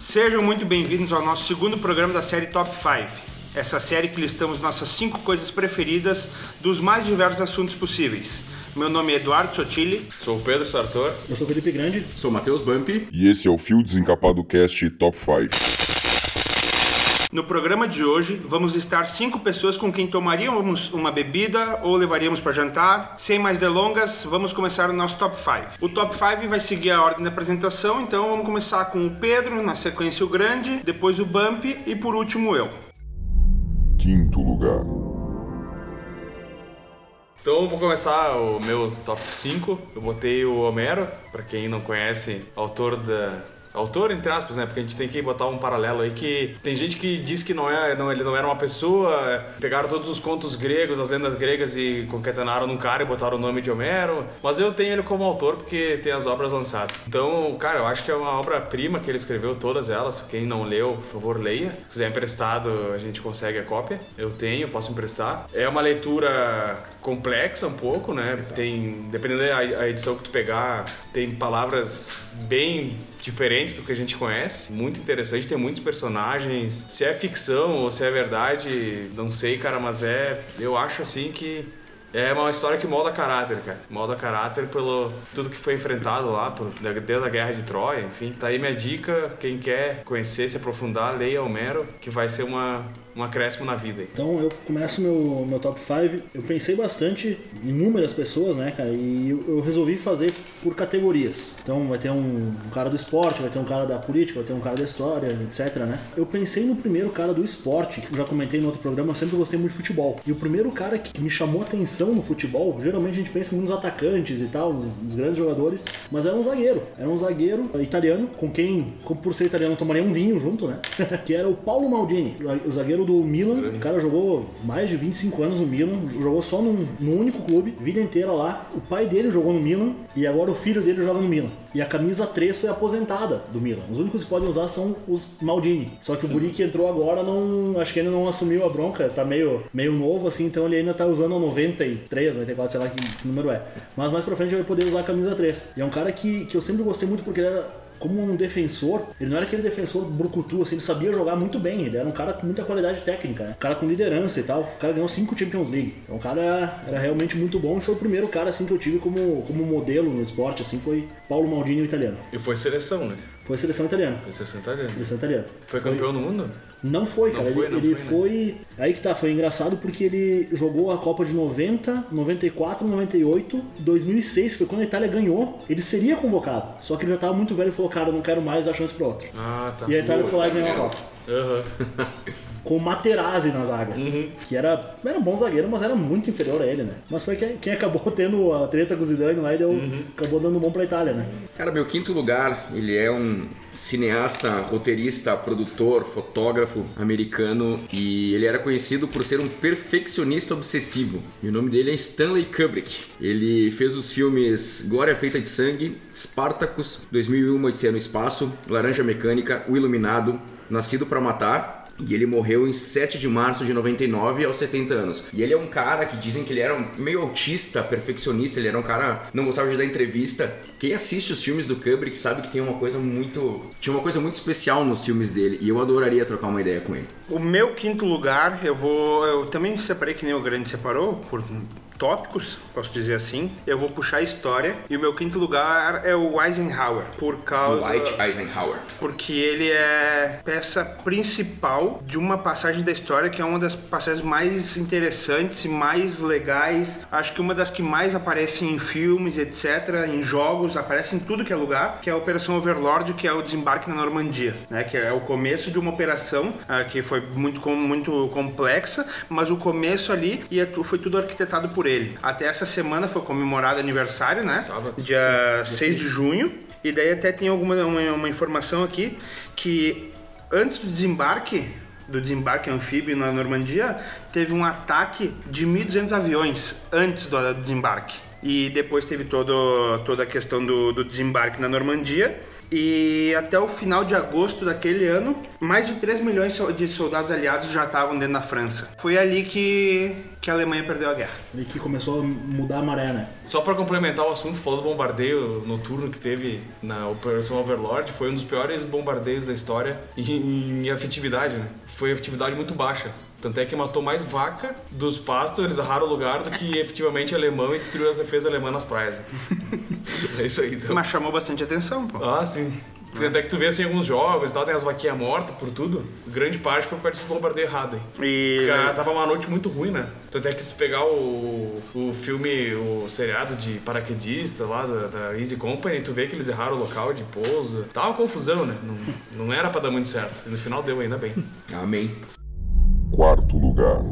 Sejam muito bem-vindos ao nosso segundo programa da série Top 5. Essa série que listamos nossas cinco coisas preferidas dos mais diversos assuntos possíveis. Meu nome é Eduardo Sotile. Sou o Pedro Sartor. Eu sou o Felipe Grande. Sou o Matheus Bumpy. E esse é o Fio Desencapado Cast Top 5. No programa de hoje, vamos listar cinco pessoas com quem tomaríamos uma bebida ou levaríamos para jantar. Sem mais delongas, vamos começar o nosso top 5. O top 5 vai seguir a ordem da apresentação, então vamos começar com o Pedro, na sequência o Grande, depois o Bump e por último eu. Quinto lugar. Então vou começar o meu top 5. Eu botei o Homero, para quem não conhece, autor da Autor, entre aspas, né? Porque a gente tem que botar um paralelo aí que tem gente que diz que não é, não, ele não era uma pessoa, pegaram todos os contos gregos, as lendas gregas e concatenaram num cara e botaram o nome de Homero. Mas eu tenho ele como autor porque tem as obras lançadas. Então, cara, eu acho que é uma obra-prima que ele escreveu todas elas. Quem não leu, por favor, leia. Se quiser emprestado, a gente consegue a cópia. Eu tenho, posso emprestar. É uma leitura complexa um pouco, né? Tem, dependendo da edição que tu pegar, tem palavras bem diferentes do que a gente conhece. Muito interessante, tem muitos personagens. Se é ficção ou se é verdade, não sei, cara, mas é. Eu acho assim que é uma história que molda caráter, cara. Molda caráter pelo tudo que foi enfrentado lá, por, desde a guerra de Troia, enfim. Tá aí minha dica. Quem quer conhecer, se aprofundar, leia Homero, que vai ser uma, um acréscimo na vida. Então eu começo meu, meu top 5. Eu pensei bastante em inúmeras pessoas, né, cara? E eu, eu, resolvi fazer por categorias. Então vai ter um, um, cara do esporte, vai ter um cara da política, vai ter um cara da história, etc, né? Eu pensei no primeiro cara do esporte, que eu já comentei no outro programa, eu sempre gostei muito de futebol. E o primeiro cara que, me chamou atenção no futebol, geralmente a gente pensa nos atacantes e tal, nos, nos, grandes jogadores, mas era um zagueiro. Era um zagueiro italiano, com quem, como por ser italiano, tomaria um vinho junto, né? que era o Paulo Maldini, o zagueiro do Milan. O cara jogou mais de 25 anos no Milan, jogou só num, num único clube, vida inteira lá. O pai dele jogou no Milan e agora o filho dele joga no Milan. E a camisa 3 foi aposentada do Milan. Os únicos que podem usar são os Maldini. Só que o Guri que entrou agora não. Acho que ainda não assumiu a bronca, tá meio, meio novo assim, então ele ainda tá usando a 93, 94, sei lá que número é. Mas mais pra frente ele vai poder usar a camisa 3. E é um cara que, que eu sempre gostei muito porque ele era como um defensor, ele não era aquele defensor brucutu, assim, ele sabia jogar muito bem, ele era um cara com muita qualidade técnica, né? um cara com liderança e tal. O cara ganhou cinco Champions League. Então o cara era realmente muito bom e foi o primeiro cara assim que eu tive como, como modelo no esporte, assim, foi Paulo Maldini, o italiano. E foi seleção, né? Foi seleção italiana. Foi seleção italiana. Seleção italiana. Foi campeão foi... no mundo? Não foi, cara. Não foi, ele, não ele foi, foi, né? Aí que tá, foi engraçado porque ele jogou a Copa de 90, 94, 98, 2006, foi quando a Itália ganhou. Ele seria convocado. Só que ele já tava muito velho e falou, cara, eu não quero mais dar chance pro outro. Ah, tá. E a Itália foi lá e ganhou a Copa. Uhum. com o Materazzi na zaga. Uhum. Que era, era um bom zagueiro, mas era muito inferior a ele, né? Mas foi quem, quem acabou tendo a treta com o Zidane lá e deu, uhum. acabou dando bom pra Itália, né? Cara, meu quinto lugar, ele é um cineasta, roteirista, produtor, fotógrafo americano e ele era conhecido por ser um perfeccionista obsessivo. E o nome dele é Stanley Kubrick. Ele fez os filmes Glória Feita de Sangue, Spartacus, 2001 Odisseia no Espaço, Laranja Mecânica, O Iluminado, Nascido para Matar e ele morreu em 7 de março de 99 aos 70 anos. E ele é um cara que dizem que ele era meio autista, perfeccionista, ele era um cara não gostava de dar entrevista. Quem assiste os filmes do Kubrick sabe que tem uma coisa muito, tinha uma coisa muito especial nos filmes dele e eu adoraria trocar uma ideia com ele. O meu quinto lugar, eu vou, eu também separei que nem o Grande separou por tópicos, posso dizer assim. Eu vou puxar a história. E o meu quinto lugar é o Eisenhower. Por causa. White Eisenhower. Porque ele é peça principal de uma passagem da história que é uma das passagens mais interessantes e mais legais. Acho que uma das que mais aparecem em filmes, etc., em jogos, aparece em tudo que é lugar, que é a Operação Overlord, que é o desembarque na Normandia, né? Que é o começo de uma operação uh, que foi muito, muito complexa, mas o começo ali e foi tudo arquitetado por ele. Até essa semana foi comemorado aniversário, né? Sábado. Dia 6 de junho. E daí até tem alguma uma, uma informação aqui que antes do desembarque do desembarque anfíbio na Normandia, teve um ataque de 1.200 aviões antes do desembarque. E depois teve todo, toda a questão do, do desembarque na Normandia. E até o final de agosto daquele ano, mais de 3 milhões de soldados aliados já estavam dentro da França. Foi ali que, que a Alemanha perdeu a guerra. Ali que começou a mudar a maré, né? Só pra complementar o assunto, falou do bombardeio noturno que teve na Operação Overlord, foi um dos piores bombardeios da história em, em efetividade, né? Foi efetividade muito baixa. Tanto é que matou mais vaca dos pastos, eles arraram o lugar, do que efetivamente alemão e destruiu as defesas alemãs nas praias. é isso aí, então. Mas chamou bastante atenção, pô. Ah, sim. Tanto é que tu vê assim alguns jogos e tal, tem as vaquinhas mortas por tudo. Grande parte foi por causa desse bombardeio errado aí. E Cara, tava uma noite muito ruim, né? Tanto é que se tu pegar o, o filme, o seriado de paraquedista lá da, da Easy Company, tu vê que eles erraram o local de pouso. Tava uma confusão, né? Não, não era pra dar muito certo. E no final deu ainda bem. Amém. Quarto lugar.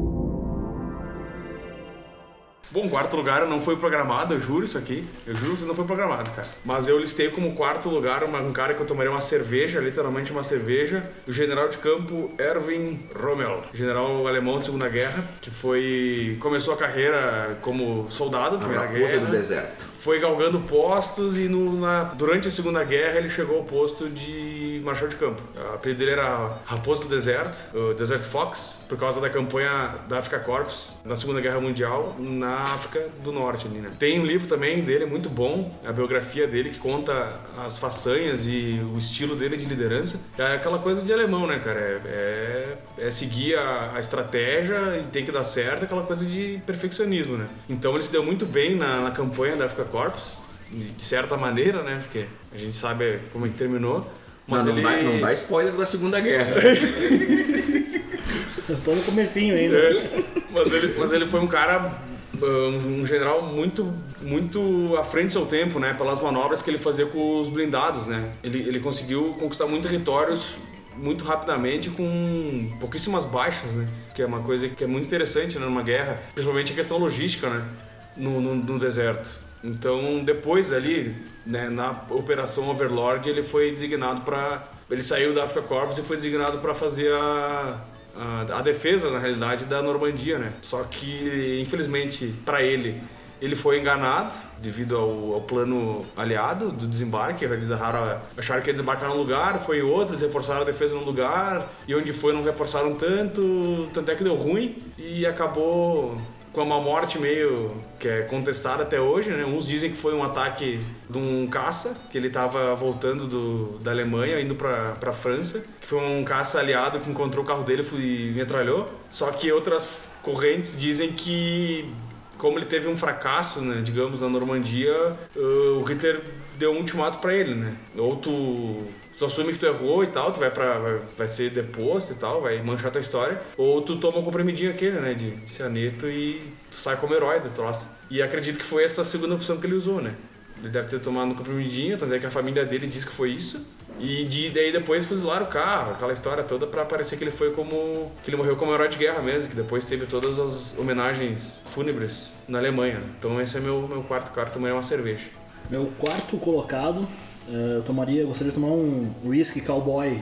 Bom, quarto lugar não foi programado, eu juro isso aqui. Eu juro que não foi programado, cara. Mas eu listei como quarto lugar uma- um cara que eu tomaria uma cerveja, literalmente uma cerveja, o general de campo Erwin Rommel, general alemão de Segunda Guerra, que foi começou a carreira como soldado na Primeira Guerra. do deserto. Foi galgando postos e no- na- durante a Segunda Guerra ele chegou ao posto de marechal de campo. O apelido dele era Raposa do Deserto, Desert Fox, por causa da campanha da Africa Corps na Segunda Guerra Mundial na África do Norte. Ali, né? Tem um livro também dele muito bom, a biografia dele que conta as façanhas e o estilo dele de liderança. É aquela coisa de alemão, né, cara? É, é- é seguir a, a estratégia e tem que dar certo, aquela coisa de perfeccionismo, né? Então ele se deu muito bem na, na campanha da Africa Corps, de de certa maneira, né? Porque a gente sabe como é que terminou. Mas Mas não, ele... dá, não dá spoiler da Segunda Guerra. Eu tô no comecinho ainda. É, mas, ele, mas ele foi um cara, um, um general muito, muito à frente do seu tempo, né? Pelas manobras que ele fazia com os blindados, né? Ele, ele conseguiu conquistar muitos territórios muito rapidamente com pouquíssimas baixas, né? Que é uma coisa que é muito interessante né, numa guerra, principalmente a questão logística, né? No, no, no deserto. Então, depois ali, né, na Operação Overlord, ele foi designado para... Ele saiu da Africa Corps e foi designado para fazer a, a, a defesa, na realidade, da Normandia, né? Só que, infelizmente, para ele, ele foi enganado devido ao, ao plano aliado do desembarque. Eles erraram, acharam que ia desembarcar num lugar, foi em outro, eles reforçaram a defesa num lugar, e onde foi não reforçaram tanto, tanto é que deu ruim e acabou com uma morte meio que é contestada até hoje, né? Uns dizem que foi um ataque de um caça, que ele estava voltando do, da Alemanha, indo para a França, que foi um caça aliado que encontrou o carro dele e metralhou. Só que outras correntes dizem que como ele teve um fracasso, né, digamos, na Normandia, uh, o Hitler deu um ultimato para ele, né? Ou tu tu assume que tu errou e tal, tu vai para vai, vai ser deposto e tal, vai manchar tua história, ou tu toma um comprimidinho aquele, né, de cianeto e tu sai como herói do troço. E acredito que foi essa segunda opção que ele usou, né? Ele deve ter tomado um comprimidinho, tanto é que a família dele diz que foi isso. E de, daí depois fuzilaram o carro, aquela história toda pra parecer que ele foi como. que ele morreu como herói de guerra mesmo, que depois teve todas as homenagens fúnebres na Alemanha. Então esse é meu, meu quarto quarto, também é uma cerveja. Meu quarto colocado, eu tomaria, gostaria de tomar um whisky cowboy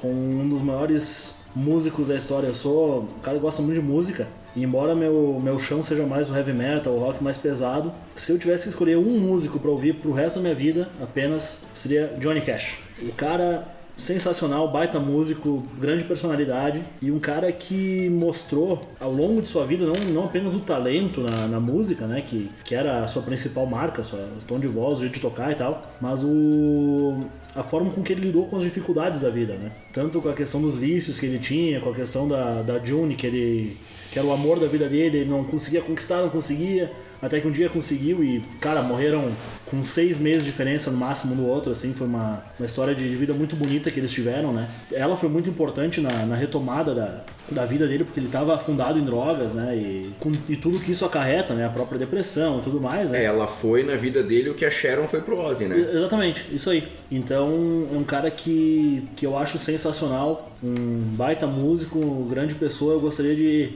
com um dos maiores músicos da história. Eu sou um cara que gosta muito de música. E embora meu, meu chão seja mais o heavy metal, o rock mais pesado, se eu tivesse que escolher um músico para ouvir pro resto da minha vida, apenas seria Johnny Cash. O cara sensacional, baita músico, grande personalidade e um cara que mostrou ao longo de sua vida não, não apenas o talento na, na música, né, que, que era a sua principal marca, o tom de voz, o jeito de tocar e tal, mas o a forma com que ele lidou com as dificuldades da vida, né? Tanto com a questão dos vícios que ele tinha, com a questão da, da June, que ele que era o amor da vida dele, ele não conseguia conquistar, não conseguia, até que um dia conseguiu e, cara, morreram com seis meses de diferença no máximo um do outro, assim, foi uma, uma história de vida muito bonita que eles tiveram, né? Ela foi muito importante na, na retomada da, da vida dele, porque ele estava afundado em drogas, né? E, com, e tudo que isso acarreta, né? A própria depressão e tudo mais, né? É, ela foi na vida dele o que a Sharon foi pro Ozzy, né? Exatamente, isso aí. Então é um cara que, que eu acho sensacional, um baita músico, grande pessoa. Eu gostaria de,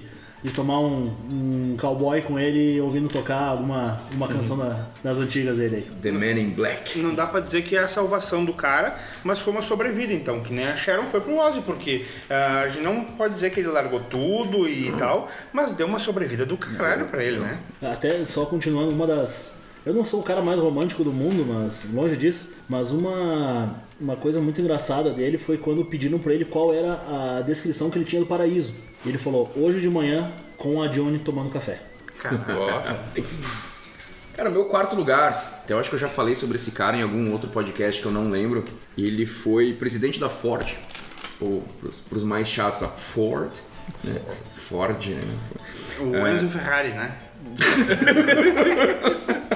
de tomar um, um cowboy com ele ouvindo tocar alguma uma canção da- das antigas dele aí. The Man in Black. Não dá pra dizer que é a salvação do cara, mas foi uma sobrevida então, que nem a Sharon foi pro Ozzy, porque ah, a gente não pode dizer que ele largou tudo e tal, mas deu uma sobrevida do caralho pra ele, né? Até só continuando, uma das Eu não sou o cara mais romântico do mundo, mas longe disso. Mas uma, uma coisa muito engraçada dele foi quando pediram pra ele qual era a descrição que ele tinha do paraíso. E ele falou: hoje de manhã com a Johnny tomando café. Ó, Cara, meu quarto lugar, eu acho que eu já falei sobre esse cara em algum outro podcast que eu não lembro. Ele foi presidente da Ford, ou pros, pros mais chatos, a Ford. Né? Ford, né? O Enzo Ferrari, né?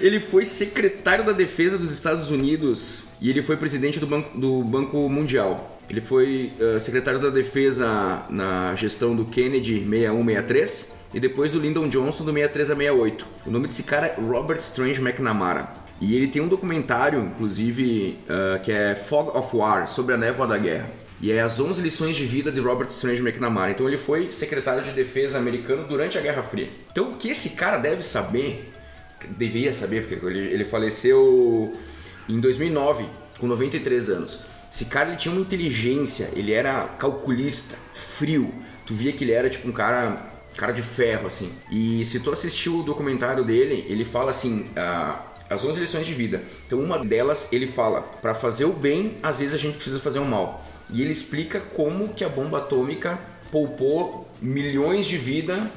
Ele foi secretário da Defesa dos Estados Unidos e ele foi presidente do Banco, do Banco Mundial. Ele foi eh, secretário da Defesa na gestão do Kennedy 6163 e depois do Lyndon Johnson do 63 a 68. O nome desse cara é Robert Strange McNamara. E ele tem um documentário, inclusive, eh, que é Fog of War, sobre a névoa da guerra. E é as 11 lições de vida de Robert Strange McNamara. Então ele foi secretário de defesa americano durante a Guerra Fria. Então o que esse cara deve saber, devia saber, porque ele, ele faleceu em 2009, com 93 anos. Esse cara ele tinha uma inteligência, ele era calculista, frio. Tu via que ele era tipo um cara, cara de ferro assim. E se tu assistiu o documentário dele, ele fala assim, ah, as 11 lições de vida. Então uma delas ele fala, para fazer o bem, às vezes a gente precisa fazer o mal. E ele explica como que a bomba atômica poupou milhões de vida.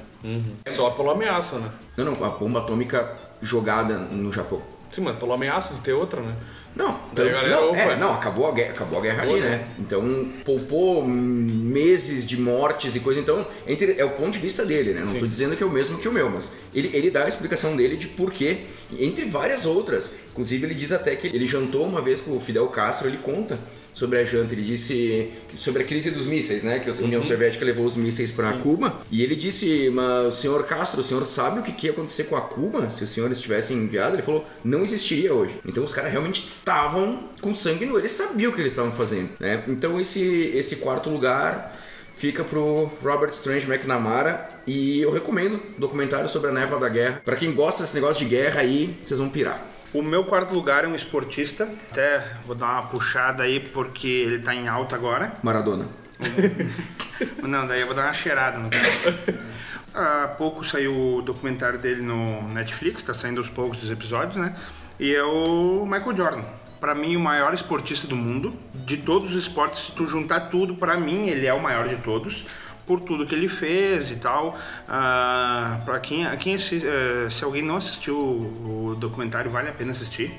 só pelo ameaço, né? Não, não, a bomba atômica jogada no Japão. Sim, mas pelo ameaço de ter outra, né? Não, a galera, não, é, não, acabou a guerra, acabou a guerra ali, Foi, né? né? Então poupou meses de mortes e coisa. Então, entre, é o ponto de vista dele, né? Não tô dizendo que é o mesmo que o meu, mas ele, ele dá a explicação dele de porquê, entre várias outras. Inclusive, ele diz até que ele jantou uma vez com o Fidel Castro, ele conta sobre a janta. Ele disse sobre a crise dos mísseis, né? Que a União Soviética levou os mísseis para Cuba. E ele disse, mas senhor Castro, o senhor sabe o que, que ia acontecer com a Cuba se os senhores tivessem enviado? Ele falou, não existiria hoje. Então os caras realmente estavam com sangue no olho, eles sabiam o que eles estavam fazendo, né? Então esse, esse quarto lugar fica pro Robert Strange McNamara e eu recomendo o documentário sobre a névoa da guerra. Para quem gosta desse negócio de guerra aí, vocês vão pirar. O meu quarto lugar é um esportista. Até vou dar uma puxada aí porque ele tá em alta agora. Maradona. Não, daí eu vou dar uma cheirada no cara. Há pouco saiu o documentário dele no Netflix, tá saindo aos poucos os episódios, né? E é o Michael Jordan. Pra mim, o maior esportista do mundo. De todos os esportes, se tu juntar tudo, pra mim, ele é o maior de todos. Por tudo que ele fez e tal. Ah, pra quem, quem assi- eh, se alguém não assistiu o documentário, vale a pena assistir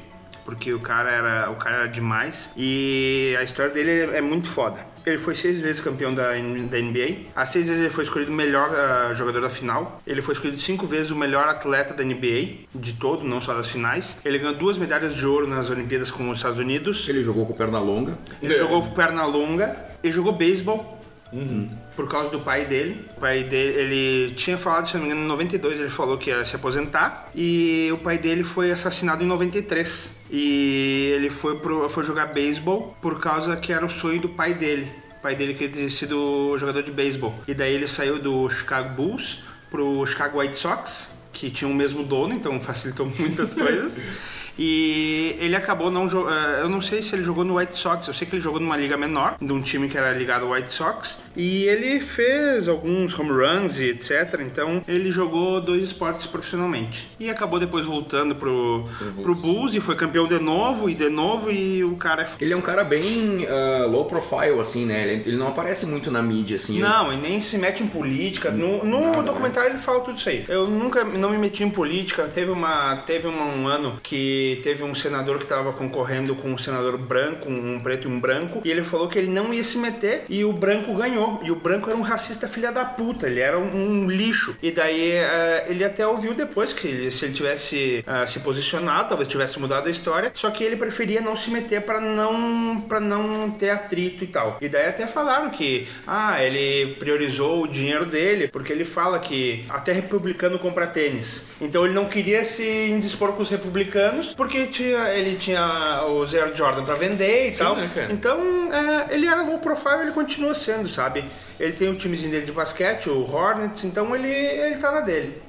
porque o cara era o cara era demais e a história dele é, muito foda. Ele foi seis vezes campeão da, da NBA. As seis vezes ele foi escolhido o melhor ah, jogador da final. Ele foi escolhido cinco vezes o melhor atleta da NBA, de todo, não só das finais. Ele ganhou duas medalhas de ouro nas Olimpíadas com os Estados Unidos. Ele jogou com perna longa. Ele jogou com perna longa. Ele jogou beisebol. Por causa do pai dele. O pai dele, ele tinha falado, se não me engano, em 92 ele falou que ia se aposentar. E o pai dele foi assassinado em 93. E ele foi, pro, foi jogar beisebol por causa que era o sonho do pai dele. O pai dele queria ter sido jogador de beisebol. E daí ele saiu do Chicago Bulls pro Chicago White Sox, que tinha o mesmo dono, então facilitou muitas coisas. E ele acabou não jogando. Eu não sei se ele jogou no White Sox, eu sei que ele jogou numa liga menor, de um time que era ligado ao White Sox. E ele fez alguns home runs e etc. Então ele jogou dois esportes profissionalmente. E acabou depois voltando pro, pro Bulls e foi campeão de novo e de novo. E o cara é Ele é um cara bem ah, low profile, assim, né? Ele, ele não aparece muito na mídia, assim. Não, e nem se mete em política. No, no documentário ele fala tudo isso aí. Eu nunca não me meti em política. Teve, uma, teve um ano que teve um senador que estava concorrendo com um senador branco, um preto e um branco, e ele falou que ele não ia se meter e o branco ganhou. E o branco era um racista filha da puta, ele era um, um lixo. E daí eh, ele até ouviu depois que ele- se ele tivesse eh, se posicionado, talvez tivesse mudado a história, só que ele preferia não se meter para não para não ter atrito e tal. E daí até falaram que ah, ele priorizou o dinheiro dele, porque ele fala que até republicano compra tênis. Então ele não queria se indispor com os republicanos, porque tinha, ele tinha o Zero Jordan para vender e tal. né? Então é, ele era low profile, ele continua sendo, sabe? Ele tem o timezinho dele de basquete, o Hornets, então ele, ele tá na dele.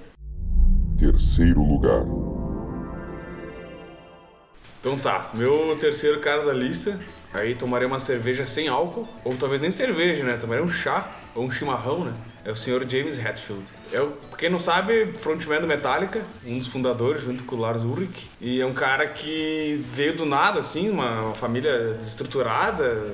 Terceiro lugar. Então tá, meu terceiro cara da lista Aí tomarei uma cerveja sem álcool, ou talvez nem cerveja, né? Tomarei um chá ou um chimarrão, né? É o senhor James Hetfield. É, o- quem não sabe, frontman do Metallica, um dos fundadores, junto com o Lars Ulrich. E é um cara que veio do nada, assim, uma, uma família desestruturada,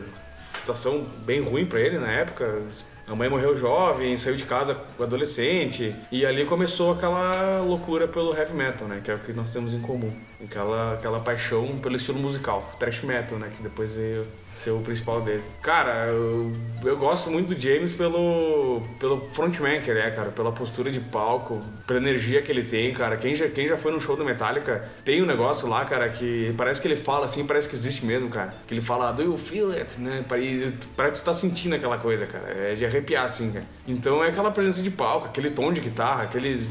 situação bem ruim pra ele na época. A mãe morreu jovem, saiu de casa adolescente. E ali começou aquela loucura pelo heavy metal, né? Que é o que nós temos em comum. Aquela, aquela paixão pelo estilo musical. Thrash metal, né? Que depois veio ser o principal dele. Cara, eu, eu gosto muito do James pelo, pelo frontman que ele é, cara. Pela postura de palco, pela energia que ele tem, cara. Quem já, quem já foi no show do Metallica tem um negócio lá, cara, que parece que ele fala assim, parece que existe mesmo, cara. Que ele fala, do you feel it, né? Parece que tu tá sentindo aquela coisa, cara. É de arrepiar, assim, cara. Então é aquela presença de palco, aquele tom de guitarra, aqueles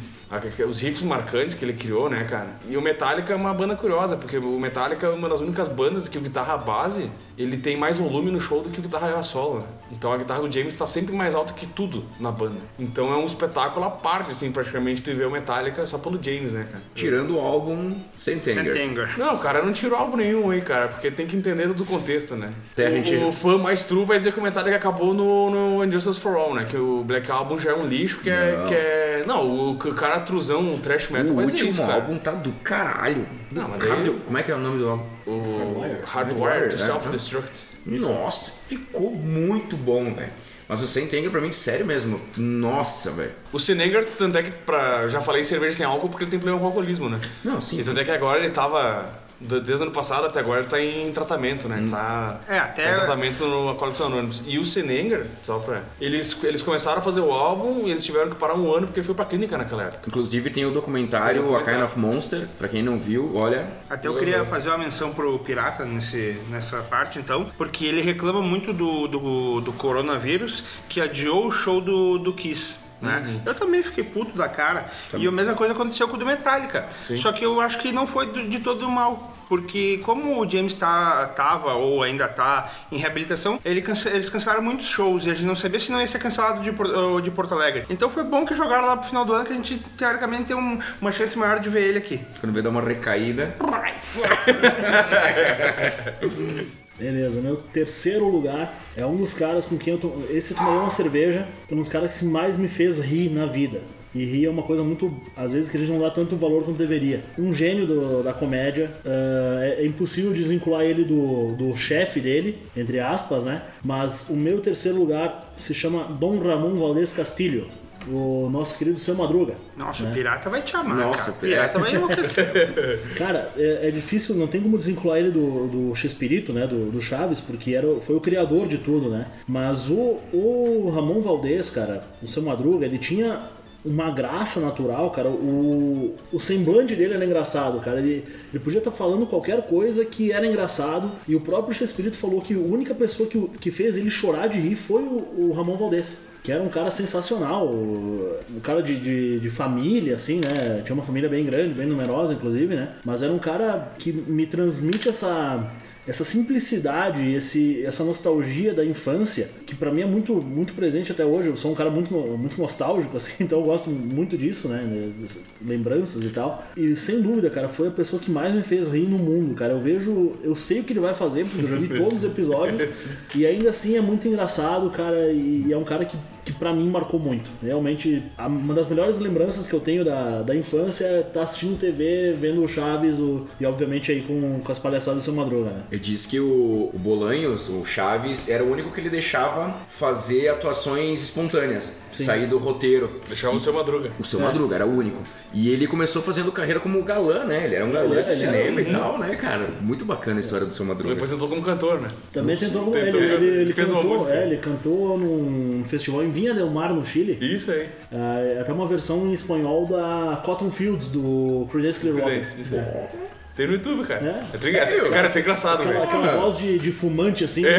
os riffs marcantes que ele criou, né, cara? E o Metallica é uma banda curiosa, porque o Metallica é uma das únicas bandas que o guitarra base, ele tem mais volume no show do que o guitarra solo, né? Então a guitarra do James tá sempre mais alta que tudo na banda. Então é um espetáculo à parte, assim, praticamente, tu ver o Metallica só pelo James, né, cara? Tirando o álbum Sentenger. Sentenger. Não, cara, não tirou álbum nenhum aí, cara, porque tem que entender todo o contexto, né? O, o fã mais true vai dizer que o Metallica acabou no, no Injustice for All, né? Que o Black Album já é um lixo, que é. Não. Que é não, o, o cara truzão, o thrash metal O vai dizer último isso, cara. álbum tá do caralho. Não, mas Hard- daí- Como é que é o nome do álbum? O to né? Self-Destruct. Nossa, ficou muito bom, velho. Mas o Sentenger pra mim, sério mesmo. Nossa, velho. O Senegar, tanto é que pra, já falei cerveja sem álcool porque ele tem problema com alcoolismo, né? Não, sim. E tanto é que agora ele tava. Desde o ano passado até agora ele tá em tratamento, né? Tá, É, até- tá em tratamento no Alcoólicos Anônimos. E o Senenger, só pra. Eles, eles começaram a fazer o álbum e eles tiveram que parar um ano porque ele foi pra clínica naquela época. Inclusive tem o documentário, Tem o A Kind of Monster, pra quem não viu, olha. Até eu queria fazer uma menção pro Pirata nesse, nessa parte, então, porque ele reclama muito do, do, do coronavírus, que adiou o show do, do Kiss. Né? Eu também fiquei puto da cara. E a mesma coisa aconteceu com o do Metallica. Sim. Só que eu acho que não foi de todo mal. Porque como o James tá, tava ou ainda tá em reabilitação, ele eles cancelaram muitos shows e a gente não sabia se não ia ser cancelado de, de Porto Alegre. Então foi bom que jogaram lá pro final do ano que a gente teoricamente tem um- uma chance maior de ver ele aqui. Quando veio dar uma recaída. Beleza, meu terceiro lugar é um dos caras com quem eu to... esse eu uma cerveja, é um dos caras que mais me fez rir na vida. E rir é uma coisa muito, às vezes, que a gente não dá tanto valor quanto deveria. Um gênio do- da comédia, ah, é, é impossível desvincular ele do, do chefe dele, entre aspas, né? Mas o meu terceiro lugar se chama Dom Ramon Valdez Castilho, o nosso querido Seu Madruga. Nossa, o pirata vai te amar. Nossa, cara. o pirata vai enlouquecer. Cara, é, é difícil, não tem como desvincular ele do, do Chespirito, né? Do, do Chaves, porque era, o- foi o criador de tudo, né? Mas o, o Ramon Valdez, cara, o seu Madruga, ele tinha uma graça natural, cara. O, o semblante dele era engraçado, cara. Ele, ele podia estar falando qualquer coisa que era engraçado. E o próprio Chespirito falou que a única pessoa que, que fez ele chorar de rir foi o, o Ramon Valdez. Que era um cara sensacional, um cara de, de, de família, assim, né? Tinha uma família bem grande, bem numerosa, inclusive, né? Mas era um cara que me transmite essa, essa simplicidade, esse, essa nostalgia da infância, que pra mim é muito, muito presente até hoje. Eu sou um cara muito, muito nostálgico, assim, então eu gosto muito disso, né? Lembranças e tal. E sem dúvida, cara, foi a pessoa que mais me fez rir no mundo, cara. Eu vejo, eu sei o que ele vai fazer, porque eu já vi todos os episódios. e ainda assim é muito engraçado, cara, e, e é um cara que, que pra mim marcou muito. Realmente, uma das melhores lembranças que eu tenho da, da infância é estar assistindo TV, vendo o Chaves, o, e obviamente aí com, com as palhaçadas do seu madruga, né? Eu disse que o, o Bolanhos, o Chaves, era o único que ele deixava fazer atuações espontâneas, sair do roteiro. Deixava o seu Madruga. O seu Madruga era o único. E ele começou fazendo carreira como galã, né? Ele era um galã era, de ele era cinema e tal, né, cara? Muito bacana a história do seu Madruga. Depois entrou como cantor, né? Também tentou, ele, tentou, ele, ele fez uma cantou, música. é, ele cantou num festival em Vinha del Mar, no Chile. Isso aí. Ah, até uma versão em espanhol da Cotton Fields, do Creedence Clearwater. Isso, isso aí. Tem no YouTube, cara. É? É. tri- é, cara, é até engraçado, Aquela, velho. aquela voz de, de fumante, assim. né?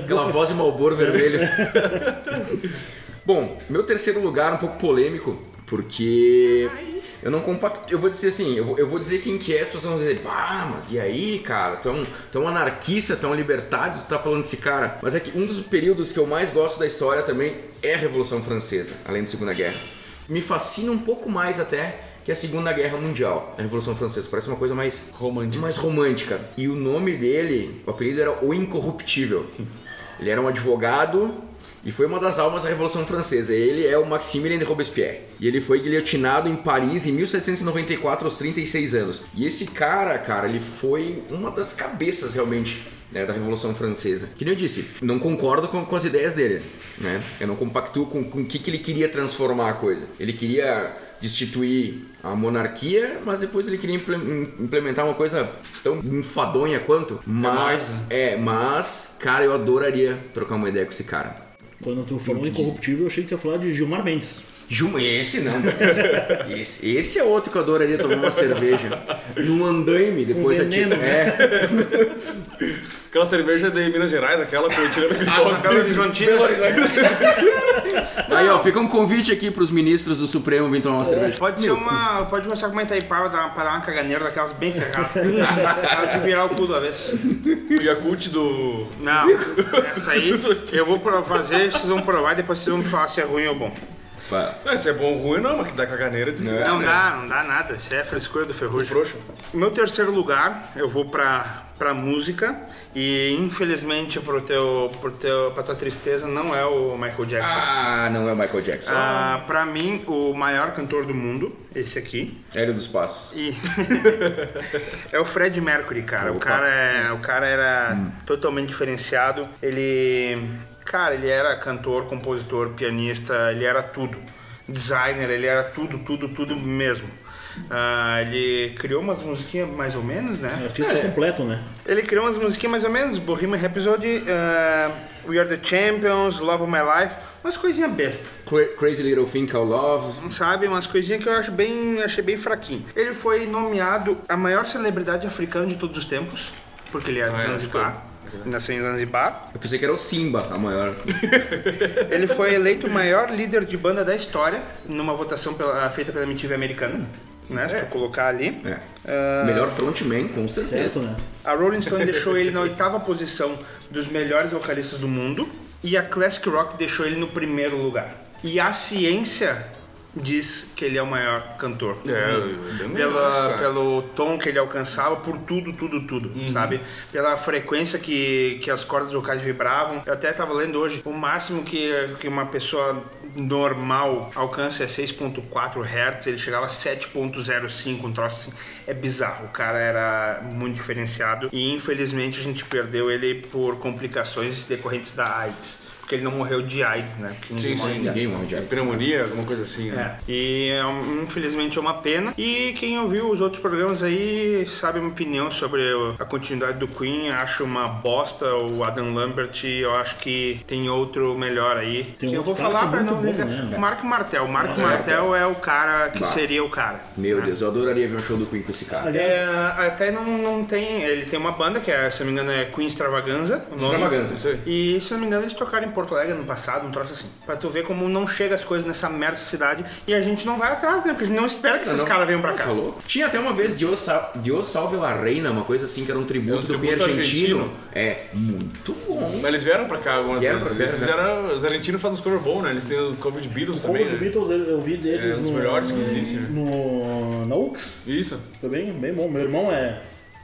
Aquela voz de Malboro vermelho. Bom, meu terceiro lugar, um pouco polêmico, porque eu não compacto. Eu vou dizer assim, eu vou, eu vou dizer quem que é, as pessoas vão dizer, ah, mas e aí, cara? Tão, tão anarquista, tão libertário, tu tá falando desse cara. Mas é que um dos períodos que eu mais gosto da história também é a Revolução Francesa, além da Segunda Guerra. Me fascina um pouco mais até que é a Segunda Guerra Mundial, a Revolução Francesa. Parece uma coisa mais Romântica. mais romântica. E o nome dele, o apelido era o Incorruptível. Ele era um advogado e foi uma das almas da Revolução Francesa. Ele é o Maximilien de Robespierre. E ele foi guilhotinado em Paris em 1794 aos 36 anos. E esse cara, cara, ele foi uma das cabeças realmente né, da Revolução Francesa. Que nem eu disse, não concordo com, com as ideias dele, né? Eu não compactuo com, com o que, que ele queria transformar a coisa. Ele queria destituir a monarquia, mas depois ele queria imple- implementar uma coisa tão enfadonha quanto. Mas, é, mas, cara, eu adoraria trocar uma ideia com esse cara. Quando tu falou incorruptível, eu achei que tu ia falar de Gilmar Mendes. Jum, esse não, mas esse, esse, é outro que eu adoraria tomar uma cerveja. Num andaime, depois atira. veneno. É, Aquela cerveja de Minas Gerais, aquela que eu tirando Ah, pipoca. Belo Horizontina. Aí, ó, fica um convite aqui pros ministros do Supremo vir tomar uma cerveja. Pode ser uma. Pode começar com uma Itaipava dar, pra dar uma caganeira daquelas bem ferradas. Aquelas de virar o cu do avesso. O Yakult do. Não, essa aí eu vou fazer, vocês vão provar e depois vocês vão me falar se é ruim ou bom. Pá. Não, se é bom ou ruim, não, mas que dá caganeira. Diz que dá, Não né? dá, não dá nada. Isso é frescura do ferrugem. Frouxo. Meu terceiro lugar, eu vou pra, pra música. E infelizmente, pro teu, pro teu, pra tua tristeza, não é o Michael Jackson. Ah, não é o Michael Jackson. Ah, pra mim, o maior cantor do mundo, esse aqui. Hélio dos Passos. E é o Fred Mercury, cara. O cara, é, o cara era totalmente diferenciado. Ele, cara, ele era cantor, compositor, pianista, ele era tudo. Designer, ele era tudo, tudo, tudo mesmo. Ah, ele criou umas musiquinhas mais ou menos, É né? artista completo, né? Ele criou umas musiquinhas mais ou menos, Bohemian Rhapsody, ah, We Are The Champions, Love of My Life, umas coisinhas besta. Cra- Crazy Little Thing Called Love. sabe? Umas coisinhas que eu acho bem, achei bem fraquinho. Ele foi nomeado a maior celebridade africana de todos os tempos, porque ele era de Ah, é. Nasceu em Zanzibar. Eu pensei que era o Simba, a maior. Ele foi eleito o maior líder de banda da história numa votação pela- feita pela MTV americana. Né? Se tu colocar ali. É. Ah, Melhor frontman, com certeza. Certo, né? A Rolling Stone deixou ele na oitava posição dos melhores vocalistas do mundo. E a Classic Rock deixou ele no primeiro lugar. E a ciência diz que ele é o maior cantor. É, também Pela, acho, pelo tom que ele alcançava, por tudo, tudo, tudo, Uhum. sabe? Pela frequência que, que as cordas vocais vibravam. Eu até tava lendo hoje, o máximo que, que uma pessoa normal alcança é 6.4 Hz, ele chegava a 7.05, um troço assim. É bizarro, o cara era muito diferenciado e infelizmente a gente perdeu ele por complicações decorrentes da AIDS. Porque ele não morreu de AIDS, né? Porque ninguém Sim, morre sim. Ninguém morre de AIDS. Pneumonia, alguma coisa assim, né? É, e infelizmente é uma pena. E quem ouviu os outros programas aí sabe a minha opinião sobre a continuidade do Queen. Acho uma bosta o Adam Lambert. Eu acho que tem outro melhor aí. Tem que eu vou falar é pra não bom, né? Marco Martel. O Marco É, Martel é o cara que Bah. seria o cara. Meu né? Deus, eu adoraria ver um show do Queen com esse cara. É, até não, não tem. Ele tem uma banda que é, se não me engano, é Queen Extravaganza. Extravaganza. Isso aí. E se não me engano, eles tocaram em Porto Alegre no passado, um troço assim. Pra tu ver como não chega as coisas nessa merda cidade e a gente não vai atrás, né? Porque a gente não espera que esses Não, caras venham pra cá. Tá louco? Tinha até uma vez Dios, Sal- Dios Salve la Reina, uma coisa assim, que era um tributo, É um do tributo argentino. argentino. É, muito bom. Mas eles vieram pra cá algumas Vieram vezes. pra cá, Eles né? fizeram, os argentinos fazem uns cover bom, né? Eles têm o cover de Beatles o também, cover dos né? Beatles eu, vi deles É um dos no, melhores que existe, né? no, na UX. Isso. Foi bem, bem bom. Meu irmão é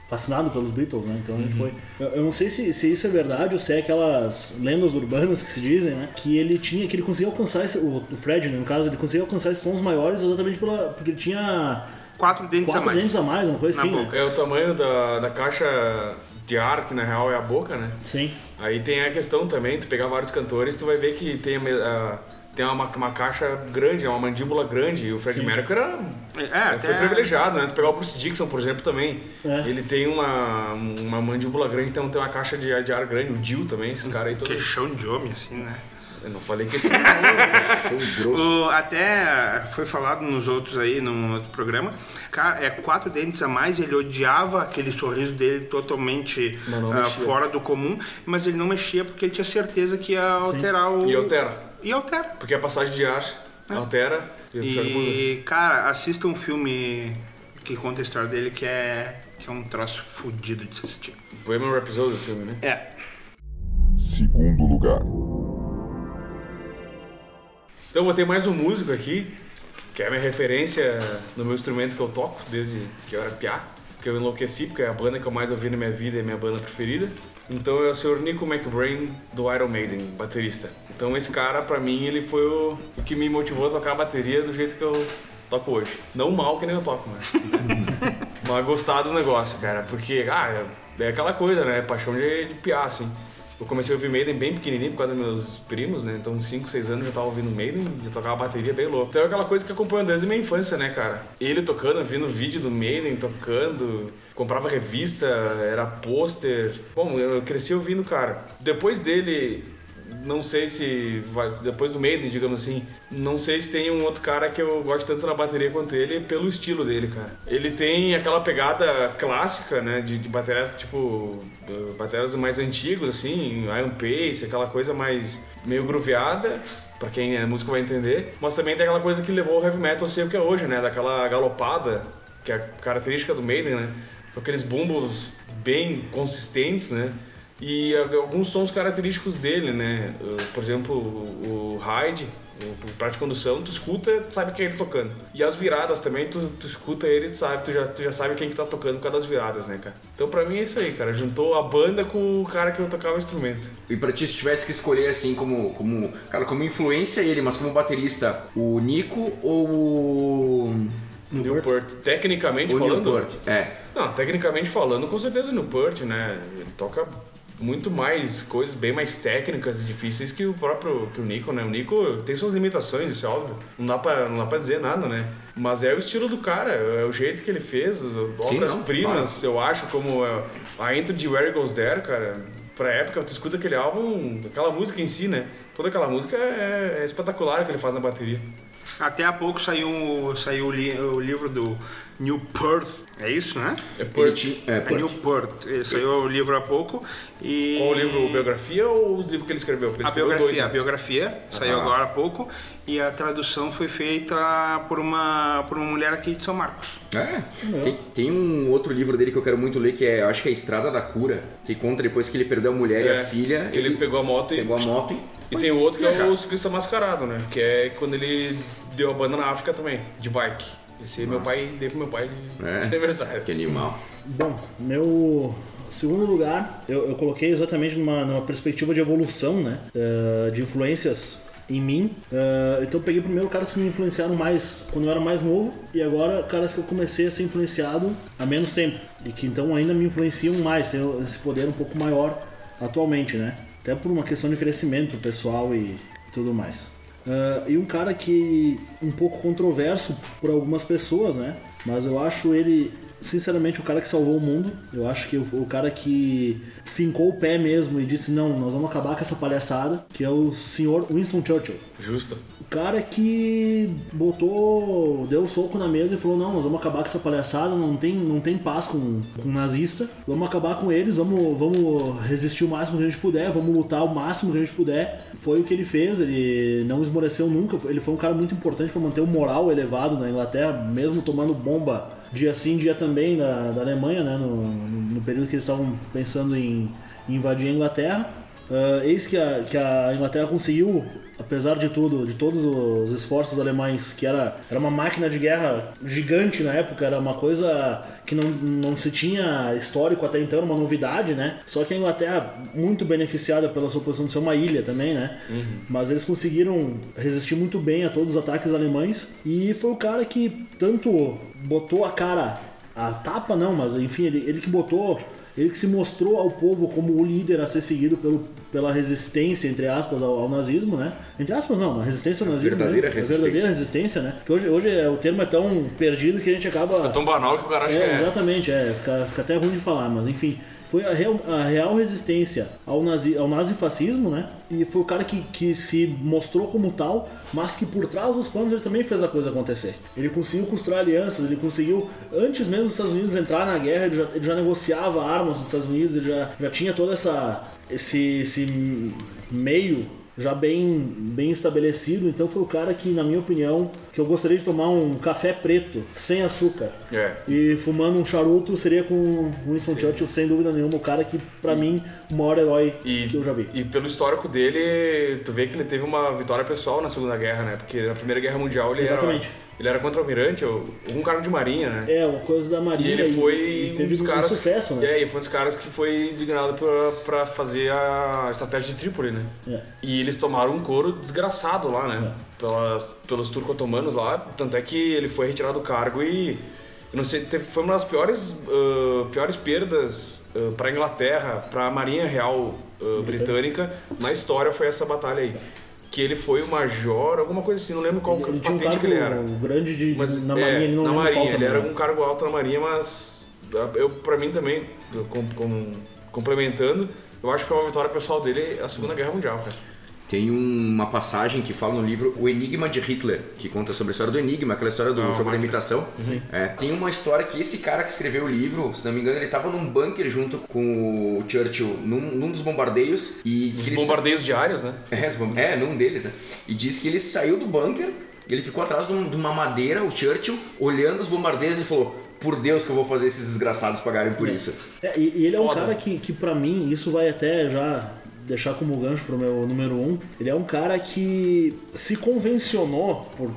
fascinado pelos Beatles, né? Então Uhum. ele foi. Eu, eu não sei se, se isso é verdade ou se é aquelas lendas urbanas que se dizem, né? Que ele tinha, que ele conseguia alcançar esse, o, o Fred, né, no caso, ele conseguia alcançar esses tons maiores exatamente pela, porque ele tinha Quatro dentes a quatro mais. dentes a mais, uma coisa Na assim, boca. né? É o tamanho da, da caixa de ar, que na real é a boca, né? Sim. Aí tem a questão também, tu pegar vários cantores, tu vai ver que tem, a me- a- tem uma, uma caixa grande, é uma mandíbula grande, e o Fred Mercury era, É, foi até- privilegiado, né? Tu pegar o Bruce Dixon, por exemplo, também, É. ele tem uma, uma mandíbula grande, então tem uma caixa de, de ar grande, o Jill também, esses caras aí todos... Queixão de homem, assim, né? Eu não falei que... Show grosso. O- até foi falado nos outros aí, no outro programa. É quatro dentes a mais, ele odiava aquele sorriso dele totalmente mexia. fora do comum, mas ele não mexia porque ele tinha certeza que ia alterar o. E altera. E altera. Porque a passagem de ar altera e. E, cara, assista um filme que conta a história dele que é, que é um troço fudido de se assistir. Bohemian Rhapsody, o filme, né? É. Segundo lugar. Então eu botei mais um músico aqui, que é a minha referência no meu instrumento que eu toco desde que eu era piá, que eu enlouqueci, porque é a banda que eu mais ouvi na minha vida, é a minha banda preferida. Então é o Sr. Nico McBrain do Iron Maiden, baterista. Então esse cara, pra mim, ele foi o, o que me motivou a tocar a bateria do jeito que eu toco hoje. Não mal que nem eu toco, né? Mas gostar do negócio, cara, porque, ah, é aquela coisa, né? Paixão de, de piar, assim. Eu comecei a ouvir Maiden bem pequenininho por causa dos meus primos, né? Então, 5, 6 anos já tava ouvindo Maiden, já tocava bateria bem louco. Então, é aquela coisa que acompanha desde minha infância, né, cara? Ele tocando, vendo vídeo do Maiden tocando, comprava revista, era pôster. Bom, eu cresci ouvindo, cara. Depois dele não sei se vai, depois do Maiden, digamos assim, não sei se tem um outro cara que eu gosto tanto na bateria quanto ele pelo estilo dele, cara. Ele tem aquela pegada clássica, né, de, de baterias tipo baterias mais antigos assim, Iron Pace, aquela coisa mais meio grooveada. Pra quem é músico vai entender, mas também tem aquela coisa que levou o heavy metal a ser o que é hoje, né? Daquela galopada, que é a característica do Maiden, né? Aqueles bumbos bem consistentes, né? E alguns sons característicos dele, né? Por exemplo, o Hyde, o prato de condução, tu escuta, tu sabe quem é ele tocando. E as viradas também, tu, tu escuta ele, tu sabe, tu já, tu já sabe quem que tá tocando por causa das viradas, né, cara? Então pra mim é isso aí, cara. Juntou a banda com o cara que eu tocava o instrumento. E pra ti, se tivesse que escolher assim como, como. Cara, como influência ele, mas como baterista, o Nico ou o. Newport. Tecnicamente o falando. Newport, é. Não, tecnicamente falando, com certeza o Newport, né? Ele toca muito mais coisas bem mais técnicas e difíceis que o próprio que o Nico, né? O Nico tem suas limitações, isso é óbvio. Não dá pra, não dá pra dizer nada, né? Mas é o estilo do cara, é o jeito que ele fez, obras-primas, eu acho, como a intro de Where It Goes There, cara. Pra época, tu escuta aquele álbum, aquela música em si, né? Toda aquela música é, é espetacular que ele faz na bateria. Até há pouco saiu, saiu o, li, o livro do New Perth, é isso, né? É Perth. É, é New Perth. Saiu o livro há pouco e... Qual o livro? Biografia ou os livros que ele escreveu? Ele a escreveu biografia, dois, né? a biografia saiu Ah. agora há pouco e a tradução foi feita por uma, por uma mulher aqui de São Marcos. É. Tem, tem um outro livro dele que eu quero muito ler, que é, acho que é A Estrada da Cura, que conta depois que ele perdeu a mulher e a filha. que ele pegou a moto e... pegou a moto e. E tem o outro que é o ciclista mascarado, né? Que é quando ele deu a banda na África também, de bike. Esse aí meu pai dei pro meu pai de É. de aniversário. Que animal. Bom, meu segundo lugar, eu, eu coloquei exatamente numa, numa perspectiva de evolução, né? eh, de influências em mim. Eh, então eu peguei primeiro caras que me influenciaram mais quando eu era mais novo e agora caras que eu comecei a ser influenciado há menos tempo e que então ainda me influenciam mais, têm esse poder um pouco maior atualmente, né? Até por uma questão de crescimento pessoal e tudo mais. Ah, e um cara que um pouco controverso por algumas pessoas, né? Mas eu acho ele, sinceramente, o cara que salvou o mundo. Eu acho que o, o cara que fincou o pé mesmo e disse: não, nós vamos acabar com essa palhaçada, que é o senhor Winston Churchill. Justo. O cara que botou, deu o soco na mesa e falou: Não, nós vamos acabar com essa palhaçada, não tem, não tem paz com, com nazista, vamos acabar com eles, vamos, vamos resistir o máximo que a gente puder, vamos lutar o máximo que a gente puder. Foi o que ele fez, ele não esmoreceu nunca, ele foi um cara muito importante para manter o moral elevado na Inglaterra, mesmo tomando bomba dia sim, dia também da, da Alemanha, né, no, no período que eles estavam pensando em, em invadir a Inglaterra. Ah, eis que a, que a Inglaterra conseguiu, apesar de tudo, de todos os esforços alemães, que era, era uma máquina de guerra gigante na época, era uma coisa que não, não se tinha histórico até então, uma novidade, né? Só que a Inglaterra, muito beneficiada pela sua posição de ser uma ilha também, né? Mas eles conseguiram resistir muito bem a todos os ataques alemães e foi o cara que tanto botou a cara, a tapa não, mas enfim, ele, ele que botou ele que se mostrou ao povo como o líder a ser seguido pelo, pela resistência, entre aspas, ao, ao nazismo, né? Entre aspas, não, uma resistência ao nazismo. Verdadeira né? resistência. verdadeira resistência, né? Que hoje, hoje é- o termo é tão perdido que a gente acaba. É tão banal que o cara acha É, que é. exatamente, é, fica, fica até ruim de falar, mas enfim. Foi a real, a real resistência ao, nazi, ao nazifascismo, né? E foi o cara que, que se mostrou como tal, mas que por trás dos panos ele também fez a coisa acontecer. Ele conseguiu construir alianças, ele conseguiu, antes mesmo dos Estados Unidos entrar na guerra, ele já, ele já negociava armas dos Estados Unidos, ele já, já tinha toda essa esse, esse meio já bem, bem estabelecido, então foi o cara que, na minha opinião, que eu gostaria de tomar um café preto, sem açúcar. É. E fumando um charuto seria com Winston Churchill, sem dúvida nenhuma, o cara que, pra mim, o maior herói E, que eu já vi. e pelo histórico dele, tu vê que ele teve uma vitória pessoal na Segunda Guerra, né? Porque na Primeira Guerra Mundial ele Exatamente. era Ele era contra-almirante, ou um cargo de marinha, né? É, uma coisa da E Marinha. ele foi e um teve dos um caras. sucesso, né? É, e foi um dos caras que foi designado pra fazer a estratégia de Trípoli, né? É. E eles tomaram um couro desgraçado lá, né? Pelas, pelos turco-otomanos lá. Tanto é que ele foi retirado do cargo e. Não sei, teve, foi uma das piores, ah, piores perdas uh, para a Inglaterra, para a Marinha Real ah, Britânica na história foi essa batalha aí. Que ele foi o major, alguma coisa assim, não lembro qual Ele, ele tinha um patente cargo que ele era. grande de, Mas, na é, Marinha, ele não na Marinha, ele também, era né? um cargo alto na Marinha, mas eu, pra mim também, com, com- complementando, eu acho que foi uma vitória pessoal dele a Segunda Guerra Mundial, cara. Tem um- uma passagem que fala no livro O Enigma de Hitler, que conta sobre a história do Enigma, aquela história do Ah, jogo da imitação. É, tem uma história que esse cara que escreveu o livro, se não me engano, ele estava num bunker junto com o Churchill num, num dos bombardeios e diz Os que ele sa- bombardeios diários, né? É, é, num deles, né? E diz que ele saiu do bunker, ele ficou atrás de, um- de uma madeira, o Churchill, olhando os bombardeios e falou: Por Deus que eu vou fazer esses desgraçados pagarem por isso. É, e, ele é um cara que, que pra mim, isso vai até já deixar como gancho pro meu número um. Ele é um cara que se convencionou por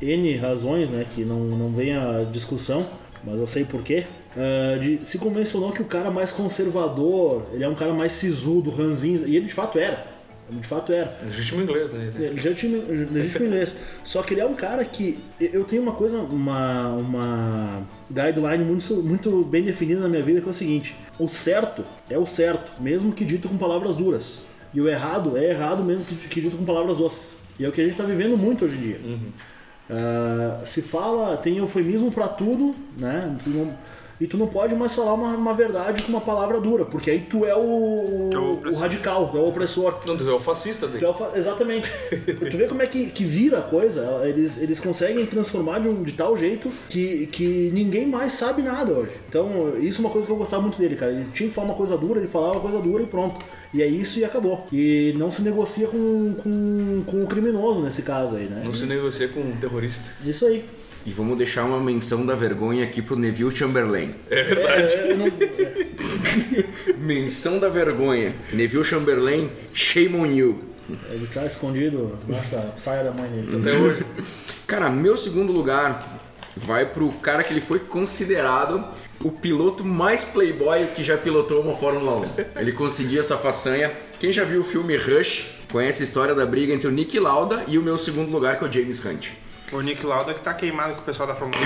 N razões, né? Que não, não vem a discussão, mas eu sei porquê. ah, de, se convencionou que o cara mais conservador, ele é um cara mais sisudo, ranzinza, e ele de fato era. De fato era. Legítimo inglês, né? É, Legítimo, legítimo inglês. Só que ele é um cara que. Eu tenho uma coisa, uma, uma guideline muito, muito bem definida na minha vida que é o seguinte: o certo é o certo, mesmo que dito com palavras duras. E o errado é errado, mesmo que dito com palavras doces. E é o que a gente tá vivendo muito hoje em dia. Ah, se fala, tem eufemismo pra tudo, né? E tu não pode mais falar uma, uma verdade com uma palavra dura, porque aí tu é o, É o o radical, tu é o opressor. Não, tu é o fascista dele. Já fa- Exatamente. tu vê como é que, que vira a coisa. Eles, eles conseguem transformar de, um, de tal jeito que, que ninguém mais sabe nada hoje. Então, isso é uma coisa que eu gostava muito dele, cara. Ele tinha que falar uma coisa dura, ele falava uma coisa dura e pronto. E é isso e acabou. E não se negocia com, com, com o criminoso nesse caso aí, né? Não se negocia com um terrorista. Isso aí. E vamos deixar uma menção da vergonha aqui pro Neville Chamberlain. É verdade. É, não- Menção da vergonha. Neville Chamberlain, shame on you. ele tá escondido embaixo da saia da mãe dele. Até hoje. Cara, meu segundo lugar vai pro cara que ele foi considerado o piloto mais playboy que já pilotou uma Fórmula 1. Ele conseguiu essa façanha. Quem já viu o filme Rush conhece a história da briga entre o Nick Lauda e o meu segundo lugar, que é o James Hunt. O Nick Lauda que tá queimado com o pessoal da Fórmula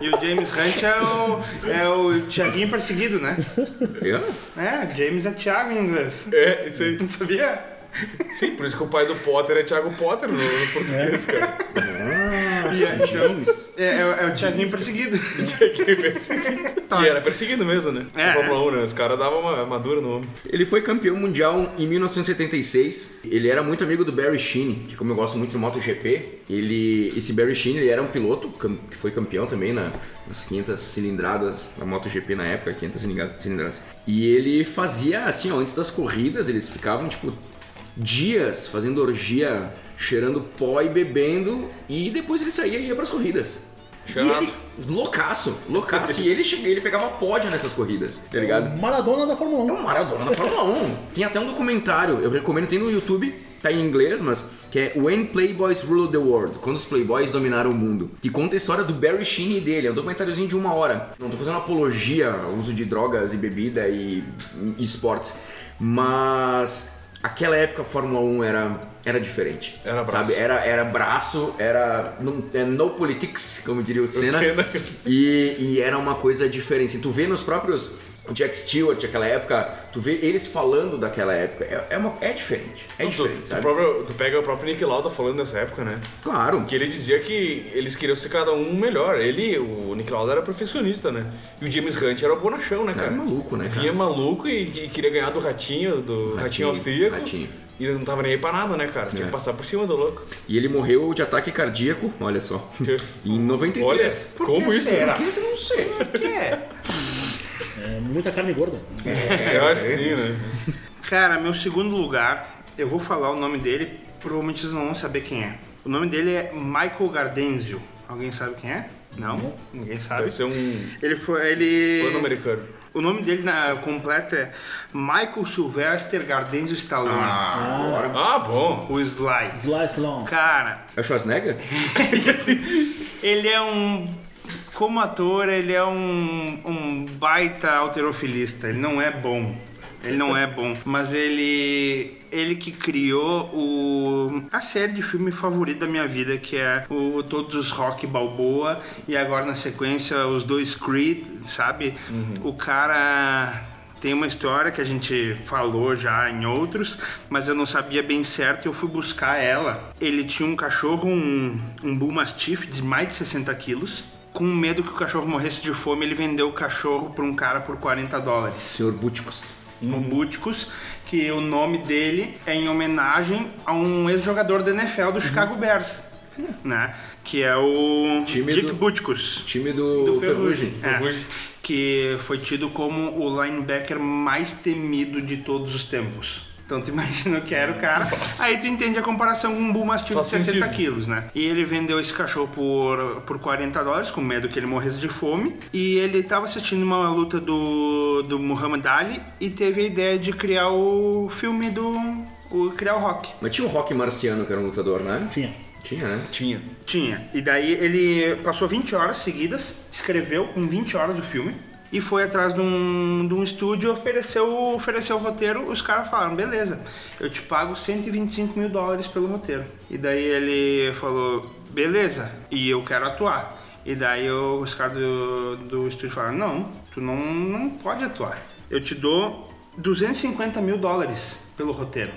1. e o James Hunt é o, é o Tiaguinho perseguido, né? Eu? É, James é Thiago em inglês. É, isso aí. Não sabia? Sim, por isso que o pai do Potter é Thiago Potter no, no português, cara. E é, James. é, é, é o Tiaguinho perseguido. Perseguido. E era perseguido mesmo, né? É. Na Fórmula 1, né? Os caras davam uma madura no homem. Ele foi campeão mundial em 1976. Ele era muito amigo do Barry Sheen, que como eu gosto muito do MotoGP, ele, esse Barry Sheen ele era um piloto que foi campeão também na, nas 500 cilindradas da MotoGP na época, 500 cilinga- cilindradas. E ele fazia assim, ó, antes das corridas, eles ficavam tipo dias fazendo orgia, cheirando pó e bebendo, e depois ele saía e ia pras corridas. Cheirado. E ele, loucaço, loucaço. e ele, ele pegava pódio nessas corridas, tá ligado? Maradona da Fórmula 1. É um Maradona da Fórmula 1. Tem até um documentário, eu recomendo, tem no YouTube, tá em inglês, mas que é When Playboys Ruled the World, quando os Playboys dominaram o mundo, que conta a história do Barry Sheen e dele, é um documentáriozinho de uma hora. Não tô fazendo apologia ao uso de drogas e bebida e, e esportes, mas aquela época a Fórmula 1 era era diferente. Era braço. Sabe? Era, era braço, era no, é no politics, como diria o Senna. Senna. E, e era uma coisa diferente. Tu vê nos próprios Jack Stewart, aquela época, tu vê eles falando daquela época. É, é, uma, é diferente. É Tu, diferente, tu, sabe? próprio- tu pega o próprio Nick Lauda falando dessa época, né? Claro. Que ele dizia que eles queriam ser cada um melhor. Ele, o Nick Lauda era perfeccionista, né? E o James Hunt era o bonachão, né, cara? Era maluco, né, cara? Vinha maluco e, e queria ganhar do ratinho, do ratinho, Ratinho, austríaco. Ratinho. E não tava nem aí pra nada, né, cara? Tinha É. que passar por cima do louco. E ele morreu de ataque cardíaco, olha só, em 93. Olha, Por como que isso? será? Por que eu não sei? Por que é? É muita carne gorda. Eu acho que sim, né? Cara, meu segundo lugar, eu vou falar o nome dele, provavelmente vocês não vão saber quem é. O nome dele é Michael Gardenzio. Alguém sabe quem é? Não? Ninguém sabe. Deve ser um Ele foi. Ele. plano americano. O nome dele na completo é Michael Sylvester Gardenzio Stallone. Ah, bom. O Sly. Sly Stallone. Cara, É o Schwarzenegger? ele é um. Como ator, ele é um, um baita alterofilista. Ele não é bom. Ele não é bom. Mas ele. Ele que criou o, a série de filme favorita da minha vida, que é o Todos os Rock Balboa, e agora na sequência os dois Creed, sabe? O cara tem uma história que a gente falou já em outros, mas eu não sabia bem certo e eu fui buscar ela. Ele tinha um cachorro, um, um Bull Mastiff de mais de 60 quilos. Com medo que o cachorro morresse de fome, ele vendeu o cachorro para um cara por 40 dólares. Senhor Búticos. O Búticos, que o nome dele é em homenagem a um ex-jogador da NFL do Chicago Bears, né? Que é o Time Dick do- Butkus Time do, do Ferrugem. Ferrugem. É, que foi tido como o linebacker mais temido de todos os tempos. Então tu imagina que era o cara. Aí tu entende a comparação com um Bull Mastiff de Faz 60 sentido. quilos, né? E ele vendeu esse cachorro por, por 40 dólares, com medo que ele morresse de fome. E ele tava assistindo uma luta do, do Muhammad Ali e teve a ideia de criar o filme do. O, criar o rock. Mas tinha um rock marciano que era um lutador, né? Tinha. Tinha, né? Tinha. Tinha. E daí ele passou 20 horas seguidas, escreveu em 20 horas o filme e foi atrás de um, de um estúdio, ofereceu, ofereceu o roteiro. Os caras falaram: beleza, eu te pago 125 mil dólares pelo roteiro. E daí ele falou: beleza, e eu quero atuar. E daí o- os caras do, do estúdio falaram: não, tu não, não pode atuar. Eu te dou 250 mil dólares pelo roteiro.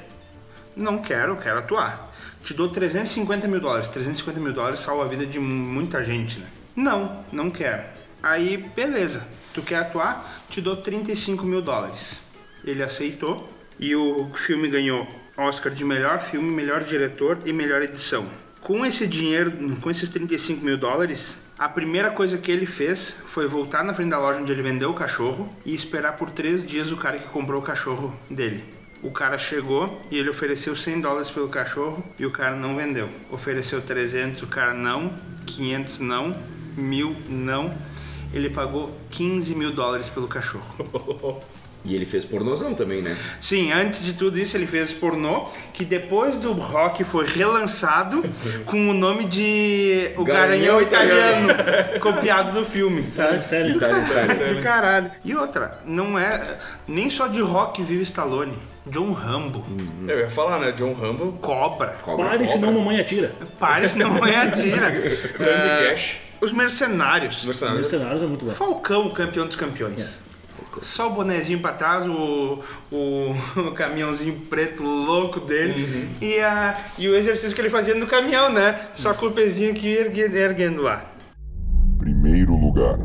Não quero, quero atuar. Te dou 350 mil dólares. 350 mil dólares salva a vida de muita gente, né? Não, não quero. Aí, beleza. Tu quer atuar? Te dou 35 mil dólares. Ele aceitou e o filme ganhou Oscar de melhor filme, melhor diretor e melhor edição. Com esse dinheiro, com esses 35 mil dólares, a primeira coisa que ele fez foi voltar na frente da loja onde ele vendeu o cachorro e esperar por três dias o cara que comprou o cachorro dele. O cara chegou e ele ofereceu 100 dólares pelo cachorro e o cara não vendeu. Ofereceu 300, o cara não. 500 não. Mil não. Ele pagou 15 mil dólares pelo cachorro. E ele fez pornozão também, né? Sim, antes de tudo isso ele fez pornô, que depois do rock foi relançado com o nome de O Garanhão Garanhão Italiano, copiado do filme, sabe? Do, caralho, do caralho. E outra, não é nem só de rock vive Stallone. John Rambo, Eu ia falar, né? John Rambo, Cobra, Cobra, Pare, cobra. senão mamãe atira. pare senão é atira. Grande Cash. Os Mercenários. Mercenários. Mercenários é muito bom. Falcão, campeão dos campeões. Só o bonezinho pra trás, o, o, o caminhãozinho preto louco dele e, a, e o exercício que ele fazia no caminhão, né? Só com o pezinho aqui ergue, erguendo lá. Primeiro lugar.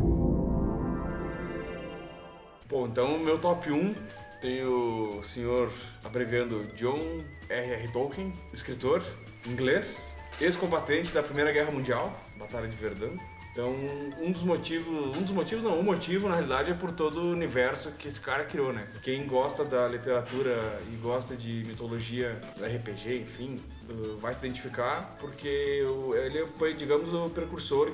Pô, então meu top 1 tem o senhor, abreviando, John R.R. Tolkien, escritor inglês, ex-combatente da Primeira Guerra Mundial, Batalha de Verdun. Então, um dos motivos, um dos motivos não, um motivo na realidade é por todo o universo que esse cara criou, né? Quem gosta da literatura e gosta de mitologia, RPG, enfim, uh, vai se identificar porque ele foi, digamos, o precursor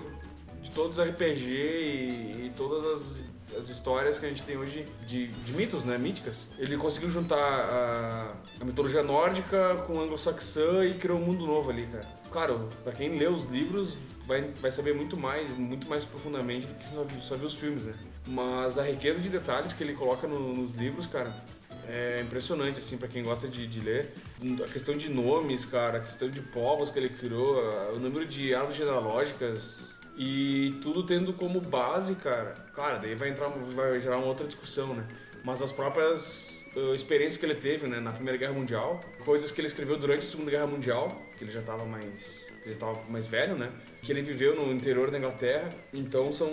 de todos os RPG e, e todas as, as histórias que a gente tem hoje de, de mitos, né, míticas. Ele conseguiu juntar a, a mitologia nórdica com anglo-saxã e criou um mundo novo ali, cara. Claro, pra quem lê os livros vai, vai saber muito mais, muito mais profundamente do que só só viu os filmes, né. Mas a riqueza de detalhes que ele coloca no- nos livros, cara, é impressionante, assim, pra quem gosta de, de ler. A questão de nomes, cara, a questão de povos que ele criou, o número de árvores genealógicas e tudo tendo como base, cara. Claro, daí vai entrar, vai gerar uma outra discussão, né? Mas as próprias uh, experiências que ele teve, né, na Primeira Guerra Mundial, coisas que ele escreveu durante a Segunda Guerra Mundial, que ele já estava mais ele estava mais velho, né? Que ele viveu no interior da Inglaterra. Então são,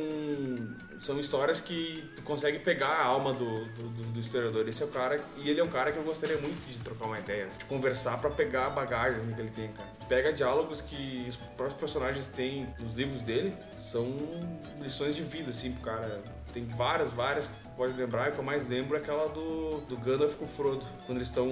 são histórias que tu consegue pegar a alma do, do, do- do historiador. Esse é o cara, e ele é um cara que eu gostaria muito de trocar uma ideia, de conversar pra pegar a bagagem assim, que ele tem, cara. Pega diálogos que os próprios personagens têm nos livros dele, são lições de vida, assim, pro cara. Tem várias, várias que tu pode lembrar, e o que eu mais lembro é aquela do, do Gandalf com o Frodo. Quando eles estão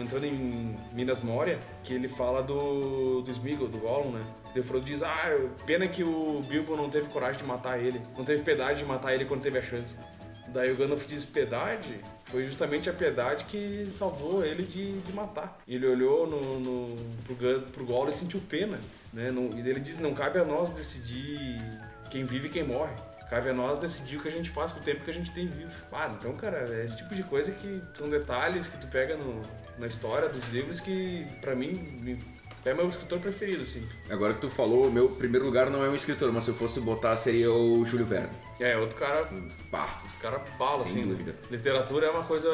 entrando em Minas Moria, que ele fala do, do Smeagol, do Gollum, né? E o Frodo diz, ah, pena que o Bilbo não teve coragem de matar ele. Não teve piedade de matar ele quando teve a chance. Daí o Gandalf diz piedade, foi justamente a piedade que salvou ele de, de matar. Ele olhou no, no, pro, pro Gollum e sentiu pena, né? E ele diz, não cabe a nós decidir quem vive e quem morre. Cabe a nós decidir o que a gente faz com o tempo que a gente tem vivo. Ah, então, cara, é esse tipo de coisa que são detalhes que tu pega no- na história dos livros que, pra mim, me- é meu escritor preferido, assim. Agora que tu falou, meu primeiro lugar não é um escritor, mas se eu fosse botar seria o Júlio Verne. É, outro cara Pá. O cara bala, Sem assim. né? dúvida. Literatura é uma coisa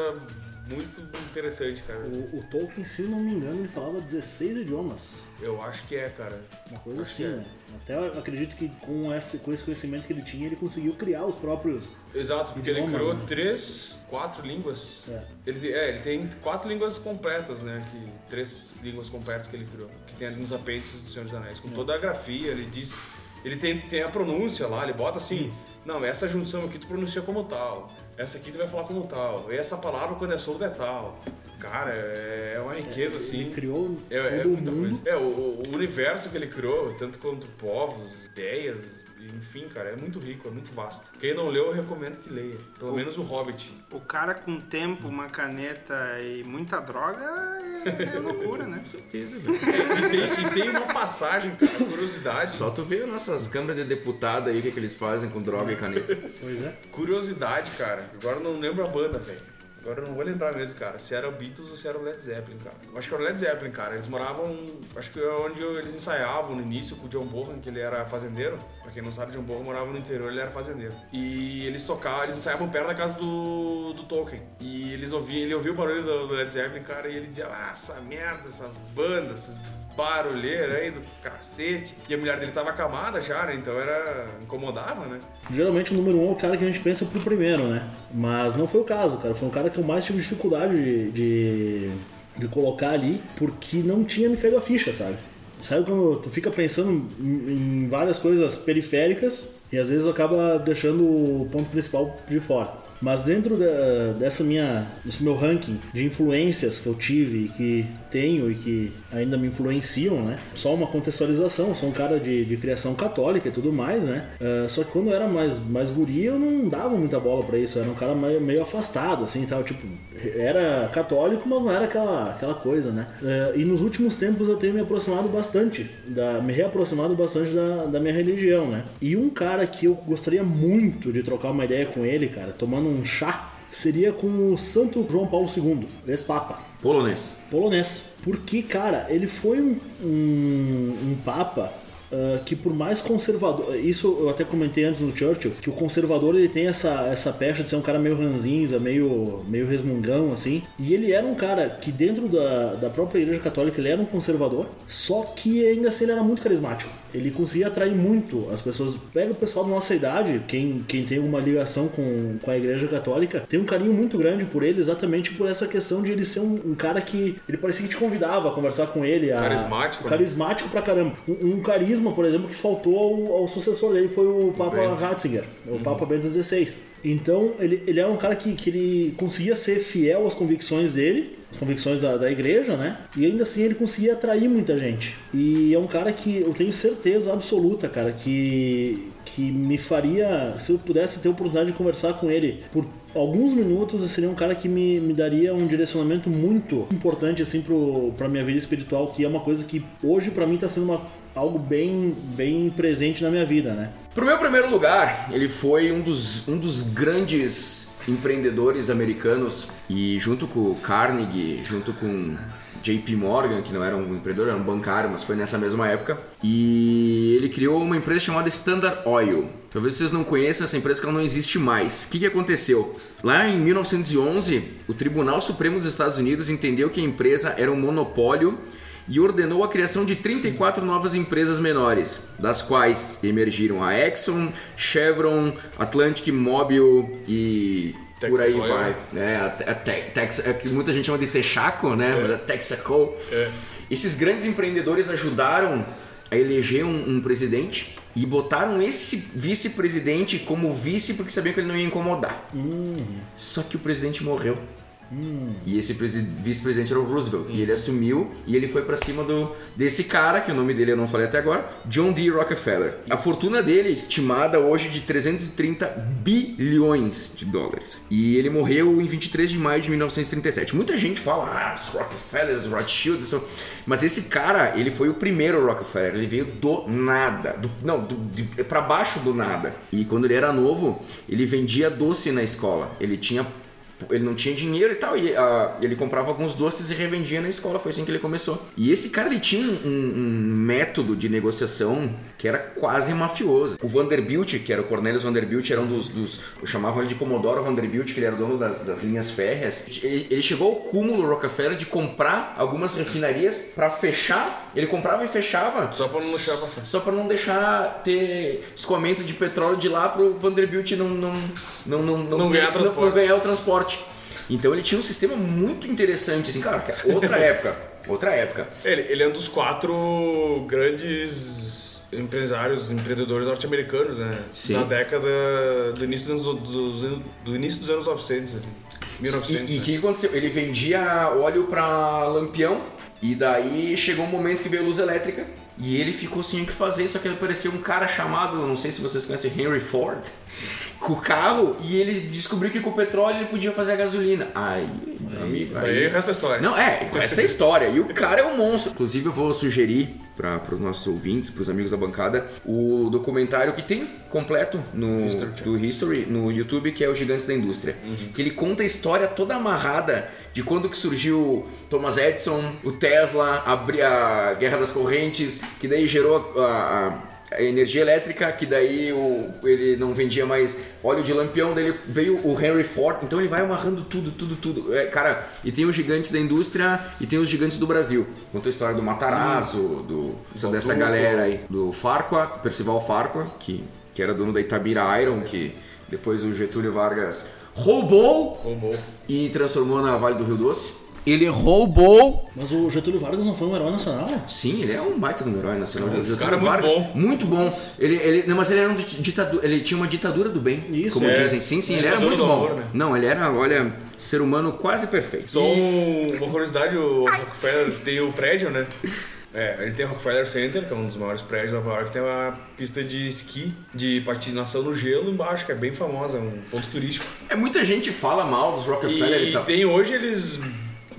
muito interessante, cara. O, o Tolkien, se não me engano, ele falava 16 idiomas. Eu acho que é, cara. Uma coisa Acho assim, que é. Até eu acredito que com esse, com esse conhecimento que ele tinha, ele conseguiu criar os próprios. Exato, porque ele criou né? três, quatro línguas. É. Ele, é, ele tem quatro línguas completas, né? Que, três línguas completas que ele criou. Que tem ali nos apêndices do Senhor dos Anéis. Com toda a grafia, ele diz. Ele tem, tem a pronúncia lá, ele bota assim. Não, essa junção aqui tu pronuncia como tal. Essa aqui tu vai falar como tal. E essa palavra quando é solta é tal. Cara, é uma riqueza assim. Ele criou É, é todo o muita mundo. coisa. É, o, o universo que ele criou, tanto quanto povos, ideias, enfim, cara, é muito rico, é muito vasto. Quem não leu, eu recomendo que leia. Pelo menos o Hobbit. O cara com tempo, uma caneta e muita droga é, é loucura, né? Com certeza, velho. E tem, e tem uma passagem, cara, curiosidade. Só tu vê nossas câmaras de deputado aí, o que, que eles fazem com droga e caneta. Pois é. Curiosidade, cara. Agora eu não lembro a banda, velho. Agora eu não vou lembrar mesmo, cara. Se era o Beatles ou se era o Led Zeppelin, cara. Eu acho que era o Led Zeppelin, cara. Eles moravam. Acho que é onde eles ensaiavam no início com o John Bonham, que ele era fazendeiro. Pra quem não sabe, John Bonham morava no interior, ele era fazendeiro. E eles tocavam, eles ensaiavam perto da casa do, do Tolkien. E eles ouviam, ele ouvia o barulho do, do Led Zeppelin, cara, e ele dizia, ah, essa merda, essas bandas, esses barulheiros aí do cacete. E a mulher dele tava acamada já, né? Então era. incomodava, né? Geralmente o número um é o cara que a gente pensa pro primeiro, né? Mas não foi o caso, cara. Foi um cara que eu mais tive dificuldade de, de, de colocar ali, porque não tinha me caído a ficha, sabe? Sabe quando tu fica pensando em, várias coisas periféricas e às vezes acaba deixando o ponto principal de fora. Mas dentro da- dessa minha, desse meu ranking de influências que eu tive que tenho e que ainda me influenciam, né? Só uma contextualização, sou um cara de, de criação católica e tudo mais, né? Ah, só que quando eu era mais, mais guri, eu não dava muita bola pra isso, eu era um cara meio, meio afastado, assim, tal, tipo, era católico, mas não era aquela, aquela coisa, né? Ah, e nos últimos tempos eu tenho me aproximado bastante, da, me reaproximado bastante da, da minha religião, né? E um cara que eu gostaria muito de trocar uma ideia com ele, cara, tomando um chá, seria com o Santo João Paulo II, ex-papa Polonês. polonês. Porque, cara, ele foi um, um, um papa ah, que por mais conservador, isso eu até comentei antes no Churchill, que o conservador ele tem essa, essa pecha de ser um cara meio ranzinza, meio, meio resmungão, assim, e ele era um cara que dentro da, da própria igreja católica ele era um conservador, só que ainda assim ele era muito carismático. Ele conseguia atrair muito as pessoas. Pega o pessoal da nossa idade, quem, quem tem uma ligação com, com a igreja católica, tem um carinho muito grande por ele, exatamente por essa questão de ele ser um, um cara que ele parecia que te convidava a conversar com ele. A, Carismático, né? Carismático pra caramba. Um, um carisma, por exemplo, que faltou ao, ao sucessor dele foi o Papa Bento. Ratzinger, o Papa Bento XVI. Então, ele, ele era um cara que, que ele conseguia ser fiel às convicções dele, as convicções da, da igreja, né? E ainda assim ele conseguia atrair muita gente. E é um cara que eu tenho certeza absoluta, cara, que, que me faria, se eu pudesse ter a oportunidade de conversar com ele por alguns minutos, seria um cara que me, me daria um direcionamento muito importante, assim, pro, pra minha vida espiritual, que é uma coisa que hoje pra mim tá sendo uma, algo bem, bem presente na minha vida, né? Pro meu primeiro lugar, ele foi um dos, um dos grandes empreendedores americanos e junto com o Carnegie, junto com JP Morgan, que não era um empreendedor, era um bancário, mas foi nessa mesma época. E ele criou uma empresa chamada Standard Oil. Talvez vocês não conheçam essa empresa que ela não existe mais. O que, que aconteceu? Lá em 1911, o Tribunal Supremo dos Estados Unidos entendeu que a empresa era um monopólio e ordenou a criação de 34 novas empresas menores, das quais emergiram a Exxon, Chevron, Atlantic Mobil e Texas por aí Oil. vai. É, a, a Te- Tex- é muita gente chama de Texaco, né? Mas é Texaco. Esses grandes empreendedores ajudaram a eleger um, um presidente e botaram esse vice-presidente como vice porque sabiam que ele não ia incomodar. Só que o presidente morreu. E esse presi- vice-presidente era o Roosevelt. E ele assumiu e ele foi pra cima do desse cara, que o nome dele eu não falei até agora, John D. Rockefeller. A fortuna dele é estimada hoje de 330 bilhões de dólares. E ele morreu em 23 de maio de 1937. Muita gente fala, ah, os Rockefeller, os Rothschild, são... mas esse cara, ele foi o primeiro Rockefeller. Ele veio do nada, do, não, do, pra baixo do nada. E quando ele era novo, ele vendia doce na escola. Ele tinha ele não tinha dinheiro e tal, e ah, ele comprava alguns doces e revendia na escola, foi assim que ele começou. E esse cara ele tinha um, um método de negociação que era quase mafioso. O Vanderbilt, que era o Cornelius Vanderbilt, era um dos, dos chamavam ele de Comodoro Vanderbilt, que ele era dono das, das linhas férreas. Ele, ele chegou ao cúmulo Rockefeller de comprar algumas refinarias para fechar. Ele comprava e fechava Só pra não deixar passar. só para não deixar ter escoamento de petróleo de lá pro Vanderbilt não não não não, Não ganhar ter- transporte. não ganhar o transporte. Então ele tinha um sistema muito interessante assim, cara, que- outra época, outra época. Ele, ele é um dos quatro grandes empresários, empreendedores norte-americanos, né? Sim. Na década do início dos, anos- do início dos anos 900, ali. 1900. E o né? que aconteceu? Ele vendia óleo para Lampião e daí chegou um momento que veio luz elétrica e ele ficou sem o que fazer, só que ele apareceu um cara chamado, não sei se vocês conhecem, Henry Ford, com o carro e ele descobriu que com o petróleo ele podia fazer a gasolina. Aí, meu amigo, Aí essa história. Não, é, essa é a história. E o cara é um monstro. Inclusive, eu vou sugerir para os nossos ouvintes, para os amigos da bancada, o documentário que tem completo no do History no YouTube, que é o Gigantes da Indústria. Que ele conta a história toda amarrada de quando que surgiu Thomas Edison, o Tesla, a, a Guerra das Correntes, que daí gerou a a energia elétrica, que daí o, ele não vendia mais óleo de lampião, daí veio o Henry Ford, então ele vai amarrando tudo, tudo, tudo. É, cara, e tem os gigantes da indústria e tem os gigantes do Brasil. Conta a história do Matarazzo, do, dessa, dessa galera aí, do Farqua, Percival Farqua, que, que era dono da Itabira Iron, que depois o Getúlio Vargas roubou Roubou. e transformou na Vale do Rio Doce. Ele roubou Mas o Getúlio Vargas não foi um herói nacional? Sim, ele é um baita de um herói nacional. Esse Getúlio cara é muito Vargas, bom. Muito bom. Ele, ele, não, mas ele era um ditadura, ele tinha uma ditadura do bem, Isso, como é. dizem. Sim, sim, ele era muito bom. amor, né? Não, ele era, olha, ser humano quase perfeito. Só um- uma curiosidade, o Rockefeller tem o prédio, né? É, ele tem o Rockefeller Center, que é um dos maiores prédios de Nova York, tem uma pista de esqui, de patinação no gelo embaixo, que é bem famosa, é um ponto turístico. É, muita gente fala mal dos Rockefeller e, E tal. tem hoje eles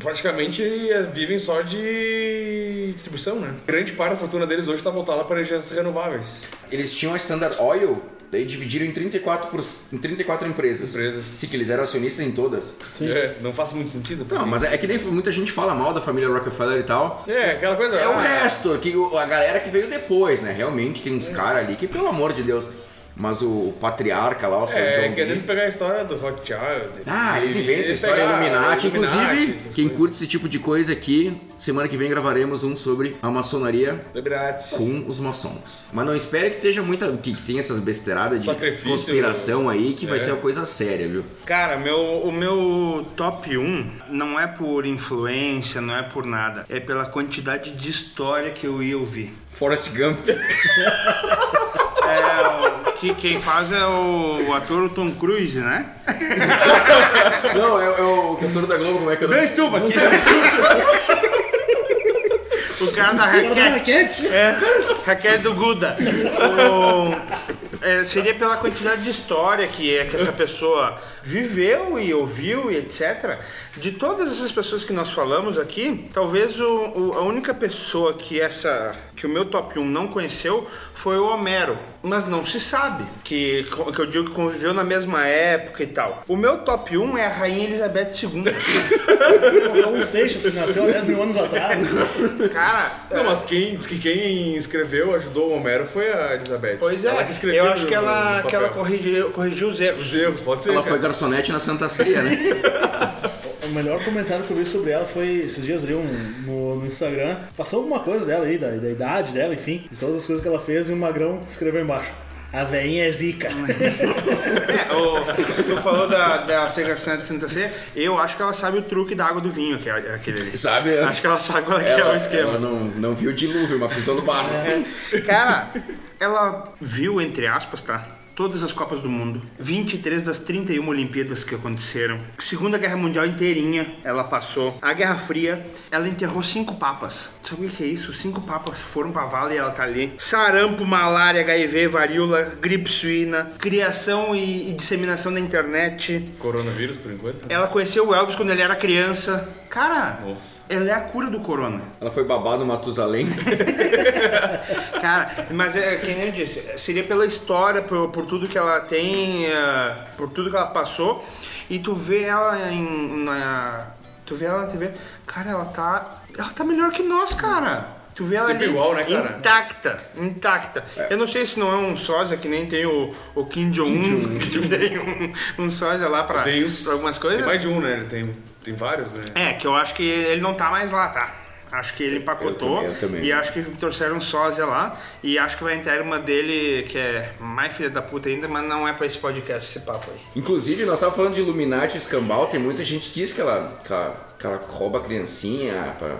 praticamente eh, vivem só de distribuição, né? Grande parte da fortuna deles hoje está voltada para energias renováveis. Eles tinham a Standard Oil, daí dividiram em 34, por, em 34 empresas. Empresas. Sim, que eles eram acionistas em todas. É, não faz muito sentido. Não, mas é que nem muita gente fala mal da família Rockefeller e tal. É, aquela coisa. É o ah, resto, que a galera que veio depois, né? Realmente tem uns caras ali que, pelo amor de Deus. Mas o patriarca lá, o É, John querendo V- pegar a história do Rothschild. Ah, eles inventam e história Illuminati. Inclusive, quem coisas. curte esse tipo de coisa aqui, semana que vem gravaremos um sobre a maçonaria Illuminati. com os maçons. Mas não espere que esteja muita. que, que tenha essas besteiradas de Sacrifício. conspiração aí, que vai É. ser uma coisa séria, viu? Cara, meu, o meu top 1 não é por influência, não é por nada. É pela quantidade de história que eu ia ouvir. Forrest Gump. É, o que quem faz é o, o ator Tom Cruise, né? não, é, é o cantor da Globo, como é que eu Dois tubos aqui. O cara da raquete. É, raquete do Guda. O- é, seria pela quantidade de história que é que essa pessoa viveu e ouviu e etc. De todas essas pessoas que nós falamos aqui, talvez o, o- a única pessoa que essa que o meu top 1 não conheceu foi o Homero. Mas não se sabe que, que eu digo que conviveu na mesma época e tal. O meu top 1 é a Rainha Elizabeth II. É um Seixas que nasceu há 10 mil anos atrás. Cara, Não, mas quem diz que quem escreveu, ajudou o Homero foi a Elizabeth. Pois é, Ela que escreveu eu acho que ela, no que ela corrigiu, corrigiu os erros. Os erros, pode ser. Ela cara. foi garçonete na Santa Ceia, né? O melhor comentário que eu vi sobre ela foi esses dias ali um, no, no Instagram. Passou alguma coisa dela aí, da, da idade dela, enfim, de todas as coisas que ela fez, e o Magrão escreveu embaixo. A veinha é zica. É, o, tu falou da, da Segarçã de Santa Ceia, eu acho que ela sabe o truque da água do vinho, que é aquele ali. Sabe? Acho que ela sabe qual é, que é o Ela, esquema. ela não, não viu o dilúvio, mas pisou no barro. Cara, ela viu, entre aspas, tá? Todas as Copas do Mundo, 23 das 31 Olimpíadas que aconteceram, Segunda Guerra Mundial inteirinha ela passou, a Guerra Fria, ela enterrou cinco papas. Sabe o que é isso? Cinco papas foram pra vala e ela tá ali. Sarampo, malária, HIV, varíola, gripe suína, criação e, e disseminação da internet. Coronavírus, por enquanto. Ela conheceu o Elvis quando ele era criança. Cara, Nossa. Ela é a cura do corona. Ela foi babado no Matusalém. Cara, mas é que nem eu disse, seria pela história, por, por tudo que ela tem, eh, por tudo que ela passou. E tu vê ela em. Na, tu vê ela na TV, cara, ela tá. Ela tá melhor que nós, cara. Tu vê ela Sempre ali igual, né, cara? intacta, intacta. Eu não sei se não é um sósia que nem tem o, o Kim Jong-un, que tem um, um sósia lá pra, uns, pra algumas coisas. Tem mais de um, né? Ele tem, tem vários, né? É, que eu acho que ele não tá mais lá, tá? Acho que ele empacotou Eu também, eu também. e acho que trouxeram um sósia lá e acho que vai entrar uma dele que é mais filha da puta ainda, mas não é pra esse podcast esse papo aí. Inclusive, nós estávamos falando de Illuminati e escambau, tem muita gente que diz que ela, que ela, que ela rouba a criancinha pra,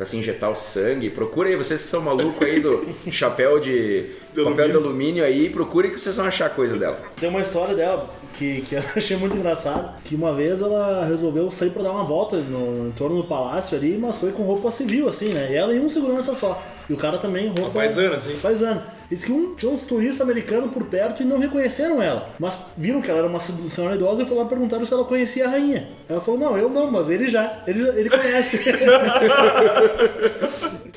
pra se injetar o sangue. Procura aí, vocês que são malucos aí do chapéu de papel de alumínio aí, procurem que vocês vão achar coisa dela. Tem uma história dela que, que eu achei muito engraçado, que uma vez ela resolveu sair pra dar uma volta no, em torno do palácio ali, mas foi com roupa civil, assim, né? E ela e um segurança só. E o cara também roupa... Paisana, assim. Paisana. Diz que um, tinha uns turistas americanos por perto e não reconheceram ela. Mas viram que ela era uma senhora idosa e foram lá perguntaram se ela conhecia a rainha. Ela falou, não, eu não, mas ele já. Ele, ele conhece.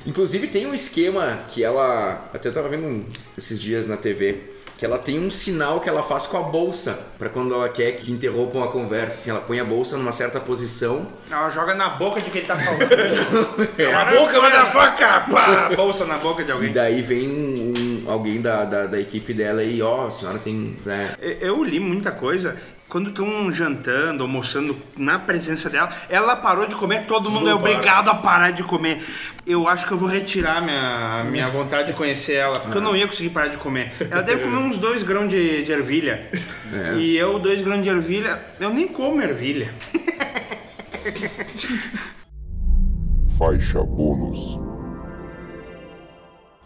Inclusive tem um esquema que ela. Até tava vendo esses dias na TV. Que ela tem um sinal que ela faz com a bolsa. Pra quando ela quer que interrompam a conversa. Assim, ela põe a bolsa numa certa posição. Ela joga na boca de quem tá falando. Na boca, motherfucker! Pá, bolsa na boca de E alguém. daí vem um- alguém da, da, da equipe dela e, ó, a senhora tem. Né, Eu li muita coisa. Quando estão jantando, almoçando na presença dela, ela parou de comer, todo mundo é mundo para. obrigado a parar de comer. Eu acho que eu vou retirar minha, minha vontade de conhecer ela, porque eu não ia conseguir parar de comer. Ela deve comer uns dois grãos de, de ervilha. É. E eu, dois grãos de ervilha, eu nem como ervilha. Faixa bônus.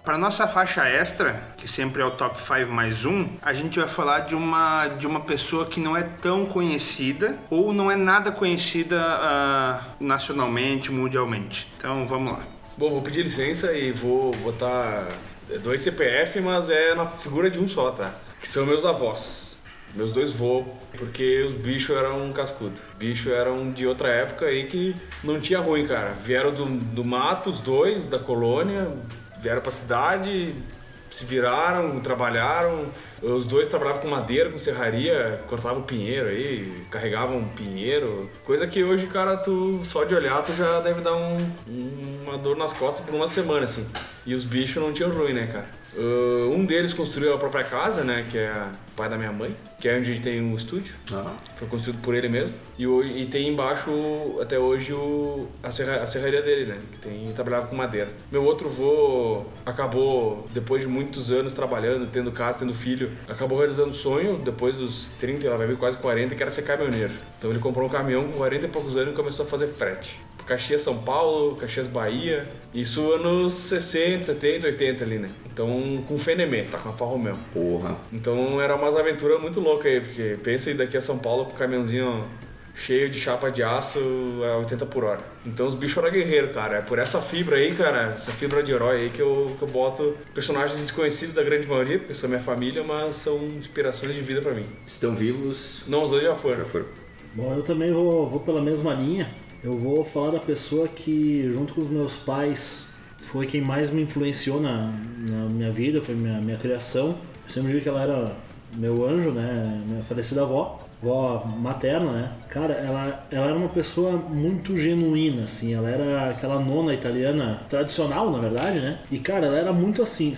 Para nossa faixa extra, que sempre é o top 5 mais um, a gente vai falar de uma, de uma pessoa que não é tão conhecida ou não é nada conhecida ah, nacionalmente, mundialmente. Então vamos lá. Bom, vou pedir licença e vou botar dois CPF, mas é na figura de um só, tá? Que são meus avós. Meus dois vô, porque os bichos eram cascudo. Bichos eram de outra época aí que não tinha ruim, cara. Vieram do, do mato, os dois, da colônia, vieram pra cidade, se viraram, trabalharam. Os dois trabalhavam com madeira, com serraria, cortavam pinheiro aí, carregavam pinheiro. Coisa que hoje, cara, tu só de olhar tu já deve dar um- uma dor nas costas por uma semana, assim. E os bichos não tinham ruim, né, cara? Uh, um deles construiu a própria casa, né, que é o pai da minha mãe, que é onde a gente tem um estúdio. Foi construído por ele mesmo. E, e tem embaixo, até hoje, o, a, serra, a serraria dele, né? Que tem, trabalhava com madeira. Meu outro vô acabou, depois de muitos anos trabalhando, tendo casa, tendo filho, acabou realizando o sonho, depois dos 30, ela vai vir quase 40, que era ser caminhoneiro. Então ele comprou um caminhão com 40 e poucos anos e começou a fazer frete. Caxias, São Paulo, Caxias, Bahia. Isso anos 60, 70, 80 ali, né? Então com Fenemê, tá com a Alfa Romeo. Porra. Então era umas aventuras muito loucas aí, porque pensa aí daqui a São Paulo com um caminhãozinho cheio de chapa de aço a 80 por hora. Então os bichos eram guerreiros, cara. É por essa fibra aí, cara, essa fibra de herói aí que eu, que eu boto personagens desconhecidos da grande maioria, porque são minha família, mas são inspirações de vida pra mim. Estão vivos. Não, os dois já foram. Já foram. Bom, eu também vou, vou pela mesma linha. Eu vou falar da pessoa que, junto com os meus pais, foi quem mais me influenciou na, na minha vida, foi minha, minha criação. Eu sempre digo que ela era meu anjo, né? Minha falecida avó, avó materna, né? Cara, ela, ela era uma pessoa muito genuína, assim. Ela era aquela nona italiana tradicional, na verdade, né? E, cara, ela era muito assim,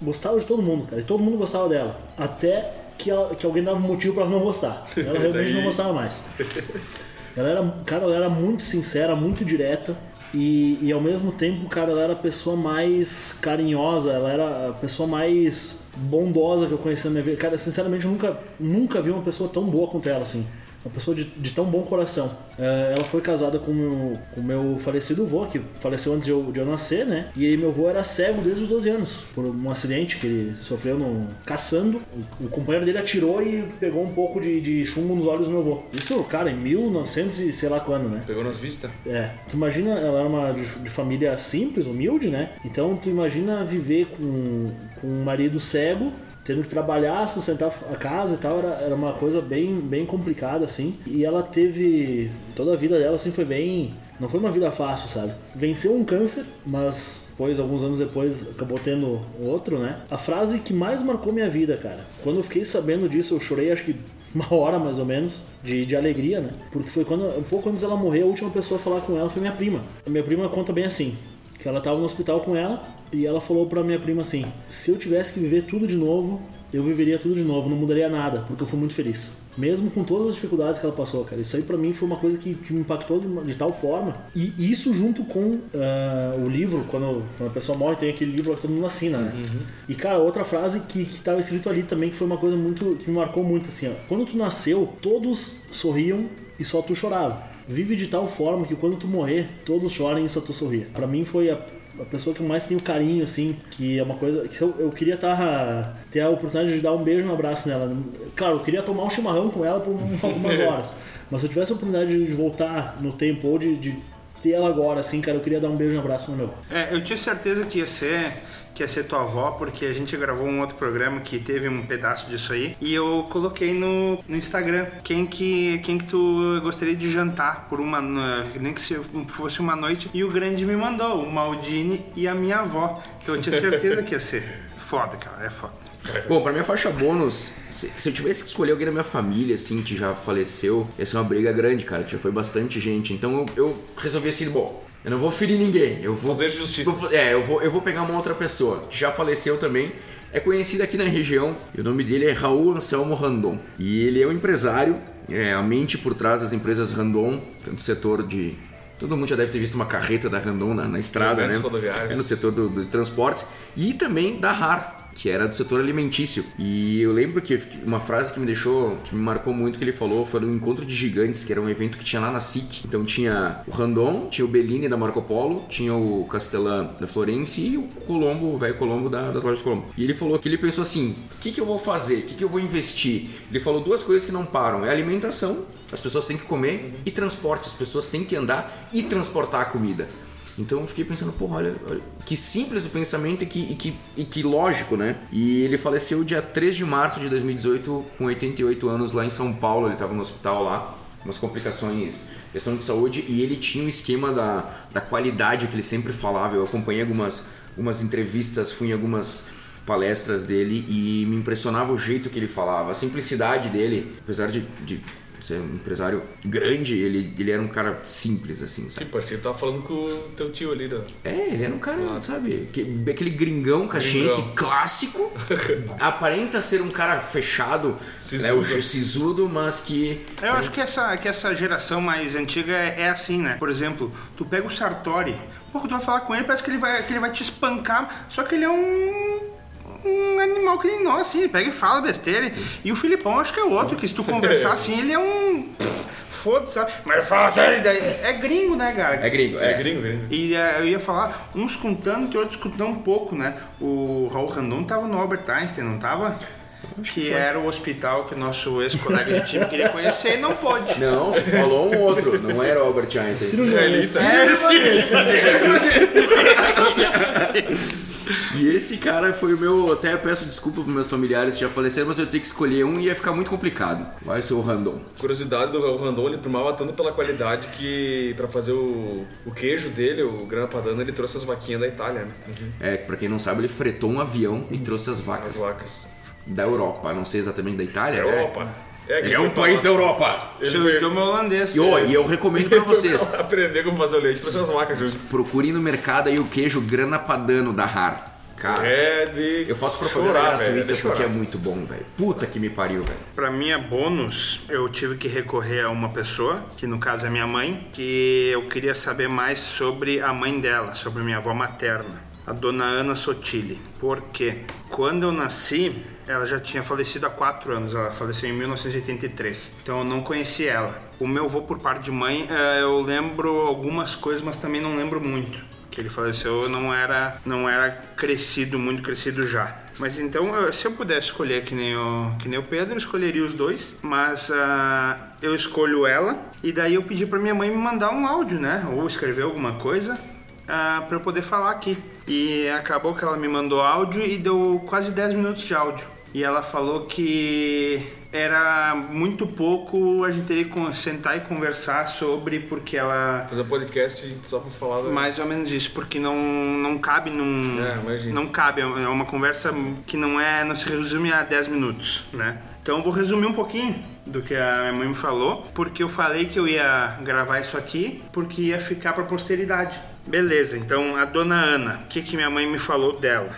gostava de todo mundo, cara. E todo mundo gostava dela. Até que, ela- que alguém dava um motivo pra ela não gostar. Ela realmente não gostava mais. Ela era, cara, ela era muito sincera, muito direta. E, e ao mesmo tempo, cara, ela era a pessoa mais carinhosa, ela era a pessoa mais bondosa que eu conheci na minha vida. Cara, sinceramente, eu nunca, nunca vi uma pessoa tão boa quanto ela, assim. uma pessoa de, de tão bom coração. É, ela foi casada com o com meu falecido avô, que faleceu antes de eu, de eu nascer, né? E aí meu avô era cego desde os 12 anos, por um acidente que ele sofreu no, caçando. O, o companheiro dele atirou e pegou um pouco de, de chumbo nos olhos do meu avô. Isso, cara, em 1900 e sei lá quando, né? Pegou nas vistas? É, tu imagina, ela era uma de, de família simples, humilde, né? Então tu imagina viver com, com um marido cego, tendo que trabalhar, sustentar a casa e tal, era, era uma coisa bem, bem complicada, assim. E ela teve. Toda a vida dela, assim, foi bem. Não foi uma vida fácil, sabe? Venceu um câncer, mas depois, alguns anos depois, acabou tendo outro, né? A frase que mais marcou minha vida, cara. Quando eu fiquei sabendo disso, eu chorei acho que uma hora mais ou menos de, de alegria, né? Porque foi quando, um pouco antes dela morrer, a última pessoa a falar com ela foi minha prima. A minha prima conta bem assim: que ela tava no hospital com ela e ela falou pra minha prima assim: se eu tivesse que viver tudo de novo, eu viveria tudo de novo, não mudaria nada, porque eu fui muito feliz. Mesmo com todas as dificuldades que ela passou, cara. Isso aí pra mim foi uma coisa que, que me impactou de, de tal forma. E isso junto com ah, o livro, quando, quando a pessoa morre, tem aquele livro que todo mundo assina, né? E cara, outra frase que, que tava escrito ali também, que foi uma coisa muito. que me marcou muito, assim, ó. Quando tu nasceu, todos sorriam e só tu chorava. Vive de tal forma que quando tu morrer, todos chorem e só tu sorria. Pra mim foi a, a pessoa que mais tenho carinho, assim, que é uma coisa. que eu, eu queria tá, ter a oportunidade de dar um beijo, um abraço nela. Claro, eu queria tomar um chimarrão com ela por um- algumas horas. Mas se eu tivesse a oportunidade de voltar no tempo ou de, de ter ela agora, assim, cara, eu queria dar um beijo e um abraço no meu. É, eu tinha certeza que ia ser que ia ser tua avó, porque a gente gravou um outro programa que teve um pedaço disso aí. E eu coloquei no, no Instagram quem que, quem que tu gostaria de jantar por uma. nem que se fosse uma noite. E o grande me mandou, o Maldini e a minha avó. Então eu tinha certeza que ia ser. Foda, cara, é foda. Bom, pra minha faixa bônus, se, se eu tivesse que escolher alguém da minha família, assim, que já faleceu, ia ser uma briga grande, cara, que já foi bastante gente. Então eu, eu resolvi assim, bom, eu não vou ferir ninguém. Eu vou Fazer justiça. é, eu vou, eu vou pegar uma outra pessoa que já faleceu também. É conhecido aqui na região o nome dele é Raul Anselmo Randon. E ele é um empresário, é a mente por trás das empresas Randon, é do setor de. Todo mundo já deve ter visto uma carreta da Randon na, na estrada, né? Rodoviários. É no setor do, do transportes e também da RAR, que era do setor alimentício. E eu lembro que uma frase que me deixou, que me marcou muito que ele falou, foi no Encontro de Gigantes, que era um evento que tinha lá na SIC. Então tinha o Randon, tinha o Bellini da Marco Polo, tinha o Castellan da Florence e o Colombo, o velho Colombo da- das lojas Colombo. E ele falou que ele pensou assim: o que, que eu vou fazer? O que, que eu vou investir? Ele falou duas coisas que não param: é alimentação, as pessoas têm que comer, e transporte, as pessoas têm que andar e transportar a comida. Então eu fiquei pensando, porra, olha, olha, que simples o pensamento e que, e, que, e que lógico, né? E ele faleceu dia 3 de março de 2018, com 88 anos, lá em São Paulo. Ele estava no hospital lá, umas complicações, questão de saúde, e ele tinha um esquema da, da qualidade que ele sempre falava. Eu acompanhei algumas, algumas entrevistas, fui em algumas palestras dele e me impressionava o jeito que ele falava, a simplicidade dele, apesar de, de ser um empresário grande, ele, ele era um cara simples, assim, sabe? Sim, parecia que tava falando com o teu tio ali. Da... É, ele era um cara, sabe, que- aquele gringão caxiense Gringão. clássico, aparenta ser um cara fechado, Sisudo. né, o sisudo, mas que Eu acho que essa, que essa geração mais antiga é, é assim, né? Por exemplo, tu pega o Sartori, pô, tu vai falar com ele, parece que ele vai, que ele vai te espancar, só que ele é um. Um animal que nem nós, assim, ele pega e fala besteira. E o Filipão, acho que é outro, que se tu conversar assim, ele é um. Foda-se, sabe? Mas fala sério, daí. É gringo, né, cara? é gringo, É é. gringo, gringo. E eh, eu ia falar, uns com tanto e outros com tão pouco, né? O Raul Randon tava no Albert Einstein, não tava? Que era o hospital que o nosso ex-colega de time queria conhecer e não pôde. Não, falou um outro, não era o Albert Einstein. Israelita. E esse cara foi o meu. Até peço desculpa pros meus familiares que já faleceram, mas eu tenho que escolher um e ia ficar muito complicado. Vai ser o Randon. Curiosidade do Randon, ele primava tanto pela qualidade que pra fazer o, o queijo dele, o grana padano, ele trouxe as vaquinhas da Itália, né? É, pra quem não sabe, ele fretou um avião e trouxe as vacas As vacas. da Europa. Não sei exatamente da Itália. Europa. É, Ele é um país da Europa. Ele idioma é holandês. E, ó, e eu recomendo pra vocês. aprender como fazer o leite, trouxe as vacas junto. Procurem no mercado aí o queijo grana padano da Har. Cara, É de. eu faço propaganda chorar, velho. É gratuita de porque é muito bom, velho. Puta que me pariu, velho. Pra minha bônus, eu tive que recorrer a uma pessoa, que no caso é minha mãe, que eu queria saber mais sobre a mãe dela, sobre minha avó materna, a dona Ana Sotile. Porque quando eu nasci, ela já tinha falecido há quatro anos, ela faleceu em 1983. Então eu não conheci ela. O meu avô, por parte de mãe, eh, eu lembro algumas coisas, mas também não lembro muito. Que ele faleceu, eu não era, não era crescido, muito crescido já. Mas então, eu- se eu pudesse escolher que nem o, que nem o Pedro, eu escolheria os dois. Mas ah, eu escolho ela. E daí eu pedi pra minha mãe me mandar um áudio, né? Ou escrever alguma coisa ah, para eu poder falar aqui. E acabou que ela me mandou áudio e deu quase 10 minutos de áudio. E ela falou que era muito pouco, a gente teria que sentar e conversar sobre, porque ela. Fazer um podcast só pra falar. Mais ou menos isso, porque não, não cabe num. É, imagina. não cabe, é uma conversa que não é. não se resume a 10 minutos, né? Então eu vou resumir um pouquinho do que a minha mãe me falou, porque eu falei que eu ia gravar isso aqui, porque ia ficar pra posteridade. Beleza, então a dona Ana, o que, que minha mãe me falou dela?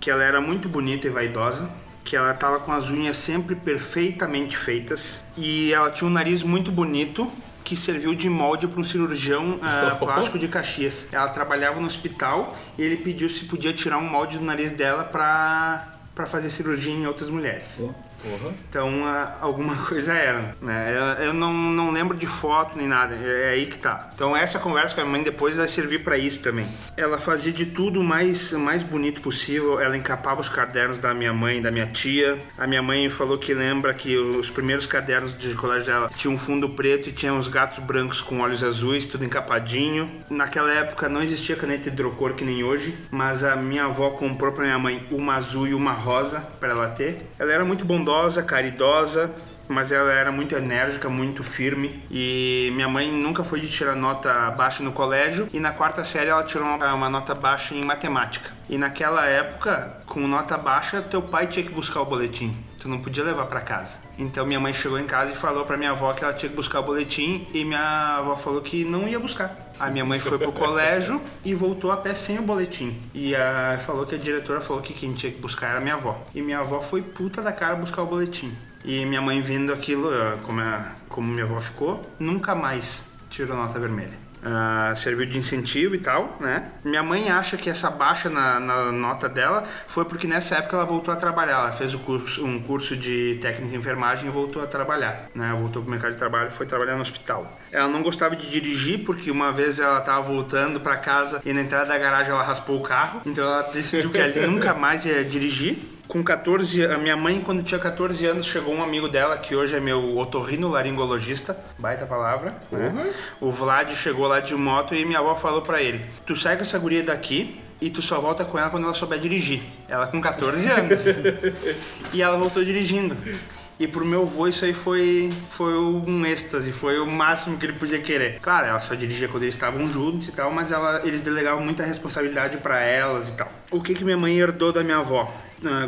Que ela era muito bonita e vaidosa, que ela tava com as unhas sempre perfeitamente feitas e ela tinha um nariz muito bonito que serviu de molde para um cirurgião ah, plástico de Caxias. Ela trabalhava no hospital e ele pediu se podia tirar um molde do nariz dela para para fazer cirurgia em outras mulheres. Porra. Então, alguma coisa era, né? Eu, eu não, não lembro de foto nem nada, é, é aí que tá. Então, essa conversa com a mãe depois vai servir para isso também. Ela fazia de tudo mais, mais bonito possível, ela encapava os cadernos da minha mãe, da minha tia. A minha mãe falou que lembra que os primeiros cadernos de colégio dela tinham um fundo preto e tinha uns gatos brancos com olhos azuis, tudo encapadinho. Naquela época não existia caneta hidrocor que nem hoje, mas a minha avó comprou pra minha mãe uma azul e uma rosa para ela ter. Ela era muito bondosa, caridosa, mas ela era muito enérgica, muito firme e minha mãe nunca foi de tirar nota baixa no colégio e na quarta série ela tirou uma, uma nota baixa em matemática. E naquela época, com nota baixa, teu pai tinha que buscar o boletim. Tu não podia levar para casa. Então minha mãe chegou em casa e falou para minha avó que ela tinha que buscar o boletim e minha avó falou que não ia buscar. A minha mãe foi pro colégio e voltou a pé sem o boletim. E a, falou que a diretora falou que quem tinha que buscar era minha avó. E minha avó foi puta da cara buscar o boletim. E minha mãe vendo aquilo, eh, como, a- como minha avó ficou, nunca mais tirou nota vermelha. Ah, serviu de incentivo e tal, né? Minha mãe acha que essa baixa na, na nota dela foi porque nessa época ela voltou a trabalhar. Ela fez curso- um curso de técnica em enfermagem e voltou a trabalhar, né? Voltou pro mercado de trabalho e foi trabalhar no hospital. Ela não gostava de dirigir porque uma vez ela tava voltando para casa e na entrada da garagem ela raspou o carro, então ela decidiu que ali nunca mais ia dirigir. Com 14, a minha mãe, quando tinha 14 anos, chegou um amigo dela, que hoje é meu otorrinolaringologista, baita palavra, né? O Vlad chegou lá de moto e minha avó falou pra ele: Tu sai com essa guria daqui e tu só volta com ela quando ela souber dirigir. Ela com 14 anos. e ela voltou dirigindo. E pro meu avô isso aí foi, foi um êxtase, foi o máximo que ele podia querer. Claro, ela só dirigia quando eles estavam juntos e tal, mas ela, eles delegavam muita responsabilidade pra elas e tal. O que que minha mãe herdou da minha avó?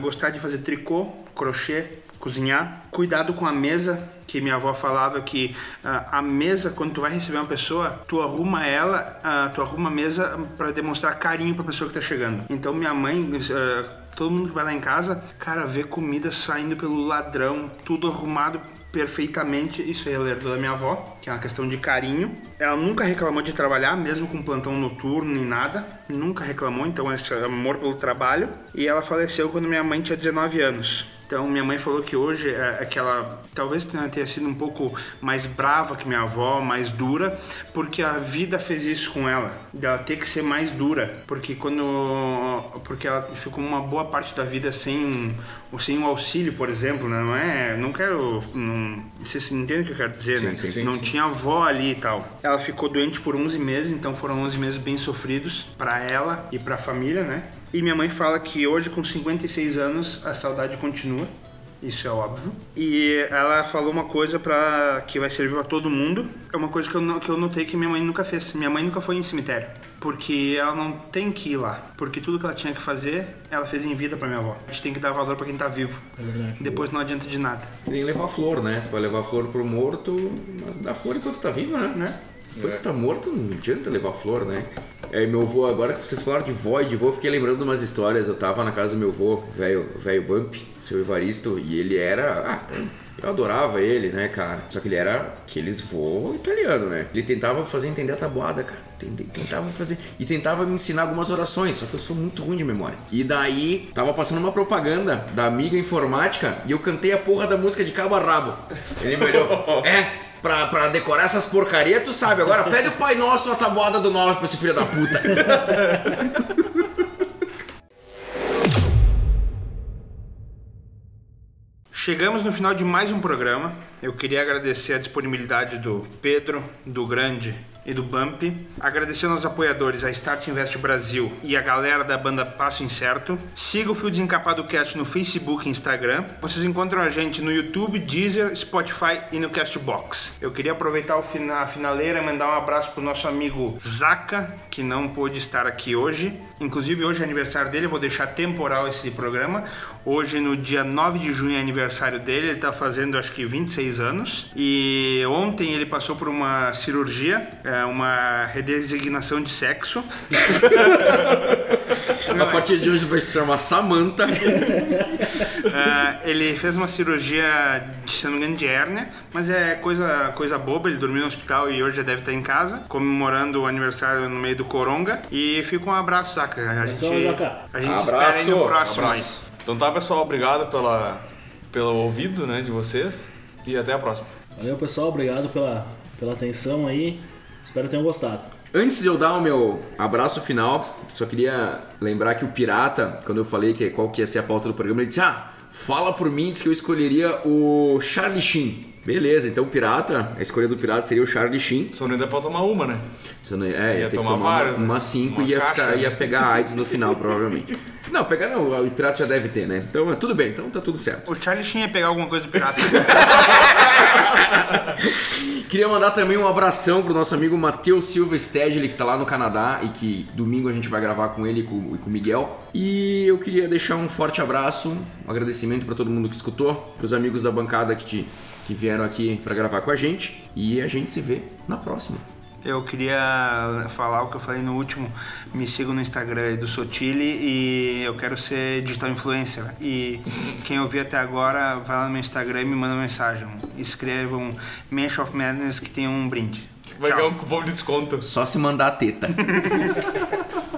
Gostar de fazer tricô, crochê, cozinhar, cuidado com a mesa, que minha avó falava que ah, a mesa, quando tu vai receber uma pessoa, tu arruma ela, ah, tu arruma a mesa para demonstrar carinho pra pessoa que tá chegando. Então minha mãe, ah, todo mundo que vai lá em casa, cara, vê comida saindo pelo ladrão, tudo arrumado perfeitamente. Isso aí ela herdou da minha avó, que é uma questão de carinho. Ela nunca reclamou de trabalhar, mesmo com plantão noturno nem nada. Nunca reclamou, então esse amor pelo trabalho. E ela faleceu quando minha mãe tinha 19 anos. Então minha mãe falou que hoje é, é que ela talvez tenha, sido um pouco mais brava que minha avó, mais dura, porque a vida fez isso com ela, dela ter que ser mais dura, porque quando porque ela ficou uma boa parte da vida sem sem um auxílio, por exemplo, né? não é, não quero, não, vocês entendem o que eu quero dizer, Sim, né? sim, não sim. tinha avó ali e tal. Ela ficou doente por 11 meses, então foram 11 meses bem sofridos para ela e para a família, né? E minha mãe fala que hoje, com 56 anos, a saudade continua. Isso é óbvio. E ela falou uma coisa para que vai servir para todo mundo. É uma coisa que eu, que eu notei que minha mãe nunca fez. Minha mãe nunca foi em cemitério. Porque ela não tem que ir lá. Porque tudo que ela tinha que fazer, ela fez em vida pra minha avó. A gente tem que dar valor pra quem tá vivo. É verdade. Depois não adianta de nada. Que nem levar flor, né? Tu vai levar flor pro morto, mas dá flor enquanto tá vivo, né? Né? Depois que tá morto, não adianta levar flor, né? É, meu avô, agora que vocês falaram de vó e de vô, eu fiquei lembrando umas histórias. Eu tava na casa do meu avô, velho velho Bump, seu Evaristo, e ele era. Ah, eu adorava ele, né, cara? Só que ele era aqueles vô italiano, né? Ele tentava fazer entender a tabuada, cara. Tentava fazer. E tentava me ensinar algumas orações, só que eu sou muito ruim de memória. E daí, tava passando uma propaganda da amiga informática e eu cantei a porra da música de cabo a rabo. Ele me olhou. É, pra, pra decorar essas porcarias, tu sabe. Agora pede o Pai Nosso a tabuada do 9 pra esse filho da puta. Chegamos no final de mais um programa. Eu queria agradecer a disponibilidade do Pedro, do Grande e do Bump. Agradecer aos apoiadores, a Start Invest Brasil e a galera da banda Passo Incerto. Siga o Fio Desencapado Cast no Facebook e Instagram. Vocês encontram a gente no YouTube, Deezer, Spotify e no Castbox. Eu queria aproveitar o fina- a finaleira e mandar um abraço pro nosso amigo Zaka, que não pôde estar aqui hoje. Inclusive, hoje é aniversário dele, eu vou deixar temporal esse programa. Hoje, no dia 9 de junho, é aniversário dele, ele tá fazendo acho que 26 anos. E ontem ele passou por uma cirurgia, é, uma redesignação de sexo. a partir de hoje vai se chamar Samantha. É, ele fez uma cirurgia, de, se não me engano, de hérnia, mas é coisa, coisa boba. Ele dormiu no hospital e hoje já deve estar em casa, comemorando o aniversário no meio do Coronga. E fica um abraço, Zaca. A gente, a gente Abraço. espera aí no próximo aí. Abraço. Então tá, pessoal, obrigado pela, pelo ouvido né, de vocês e até a próxima. Valeu, pessoal. Obrigado pela, pela atenção aí. Espero que tenham gostado. Antes de eu dar o meu abraço final, só queria lembrar que o Pirata, quando eu falei que qual que ia ser a pauta do programa, ele disse: Ah, fala por mim, disse que eu escolheria o Charlie Sheen. Beleza, então o Pirata, a escolha do Pirata seria o Charlie Sheen. Só não dá pra tomar uma, né? Você não, é, ia, Ia ter que tomar tomar vários, uma, né? uma cinco e ia, caixa, ficar, né? ia pegar AIDS no final, provavelmente. Não, pegar não, o Pirata já deve ter, né? Então, tudo bem, então tá tudo certo. O Charlie Sheen ia pegar alguma coisa do pirata. Queria mandar também um abração pro nosso amigo Matheus Silva Stedley, que tá lá no Canadá e que domingo a gente vai gravar com ele e com, e com o Miguel. E eu queria deixar um forte abraço, um agradecimento pra todo mundo que escutou, pros amigos da bancada que, te, que vieram aqui pra gravar com a gente. E a gente se vê na próxima. Eu queria falar o que eu falei no último. Me sigam no Instagram do Sotile e eu quero ser digital influencer. E quem ouviu até agora, vai lá no meu Instagram e me manda uma mensagem. Escrevam Mansion of Madness que tem um brinde. Vai Tchau. ganhar um cupom de desconto. Só se mandar a teta.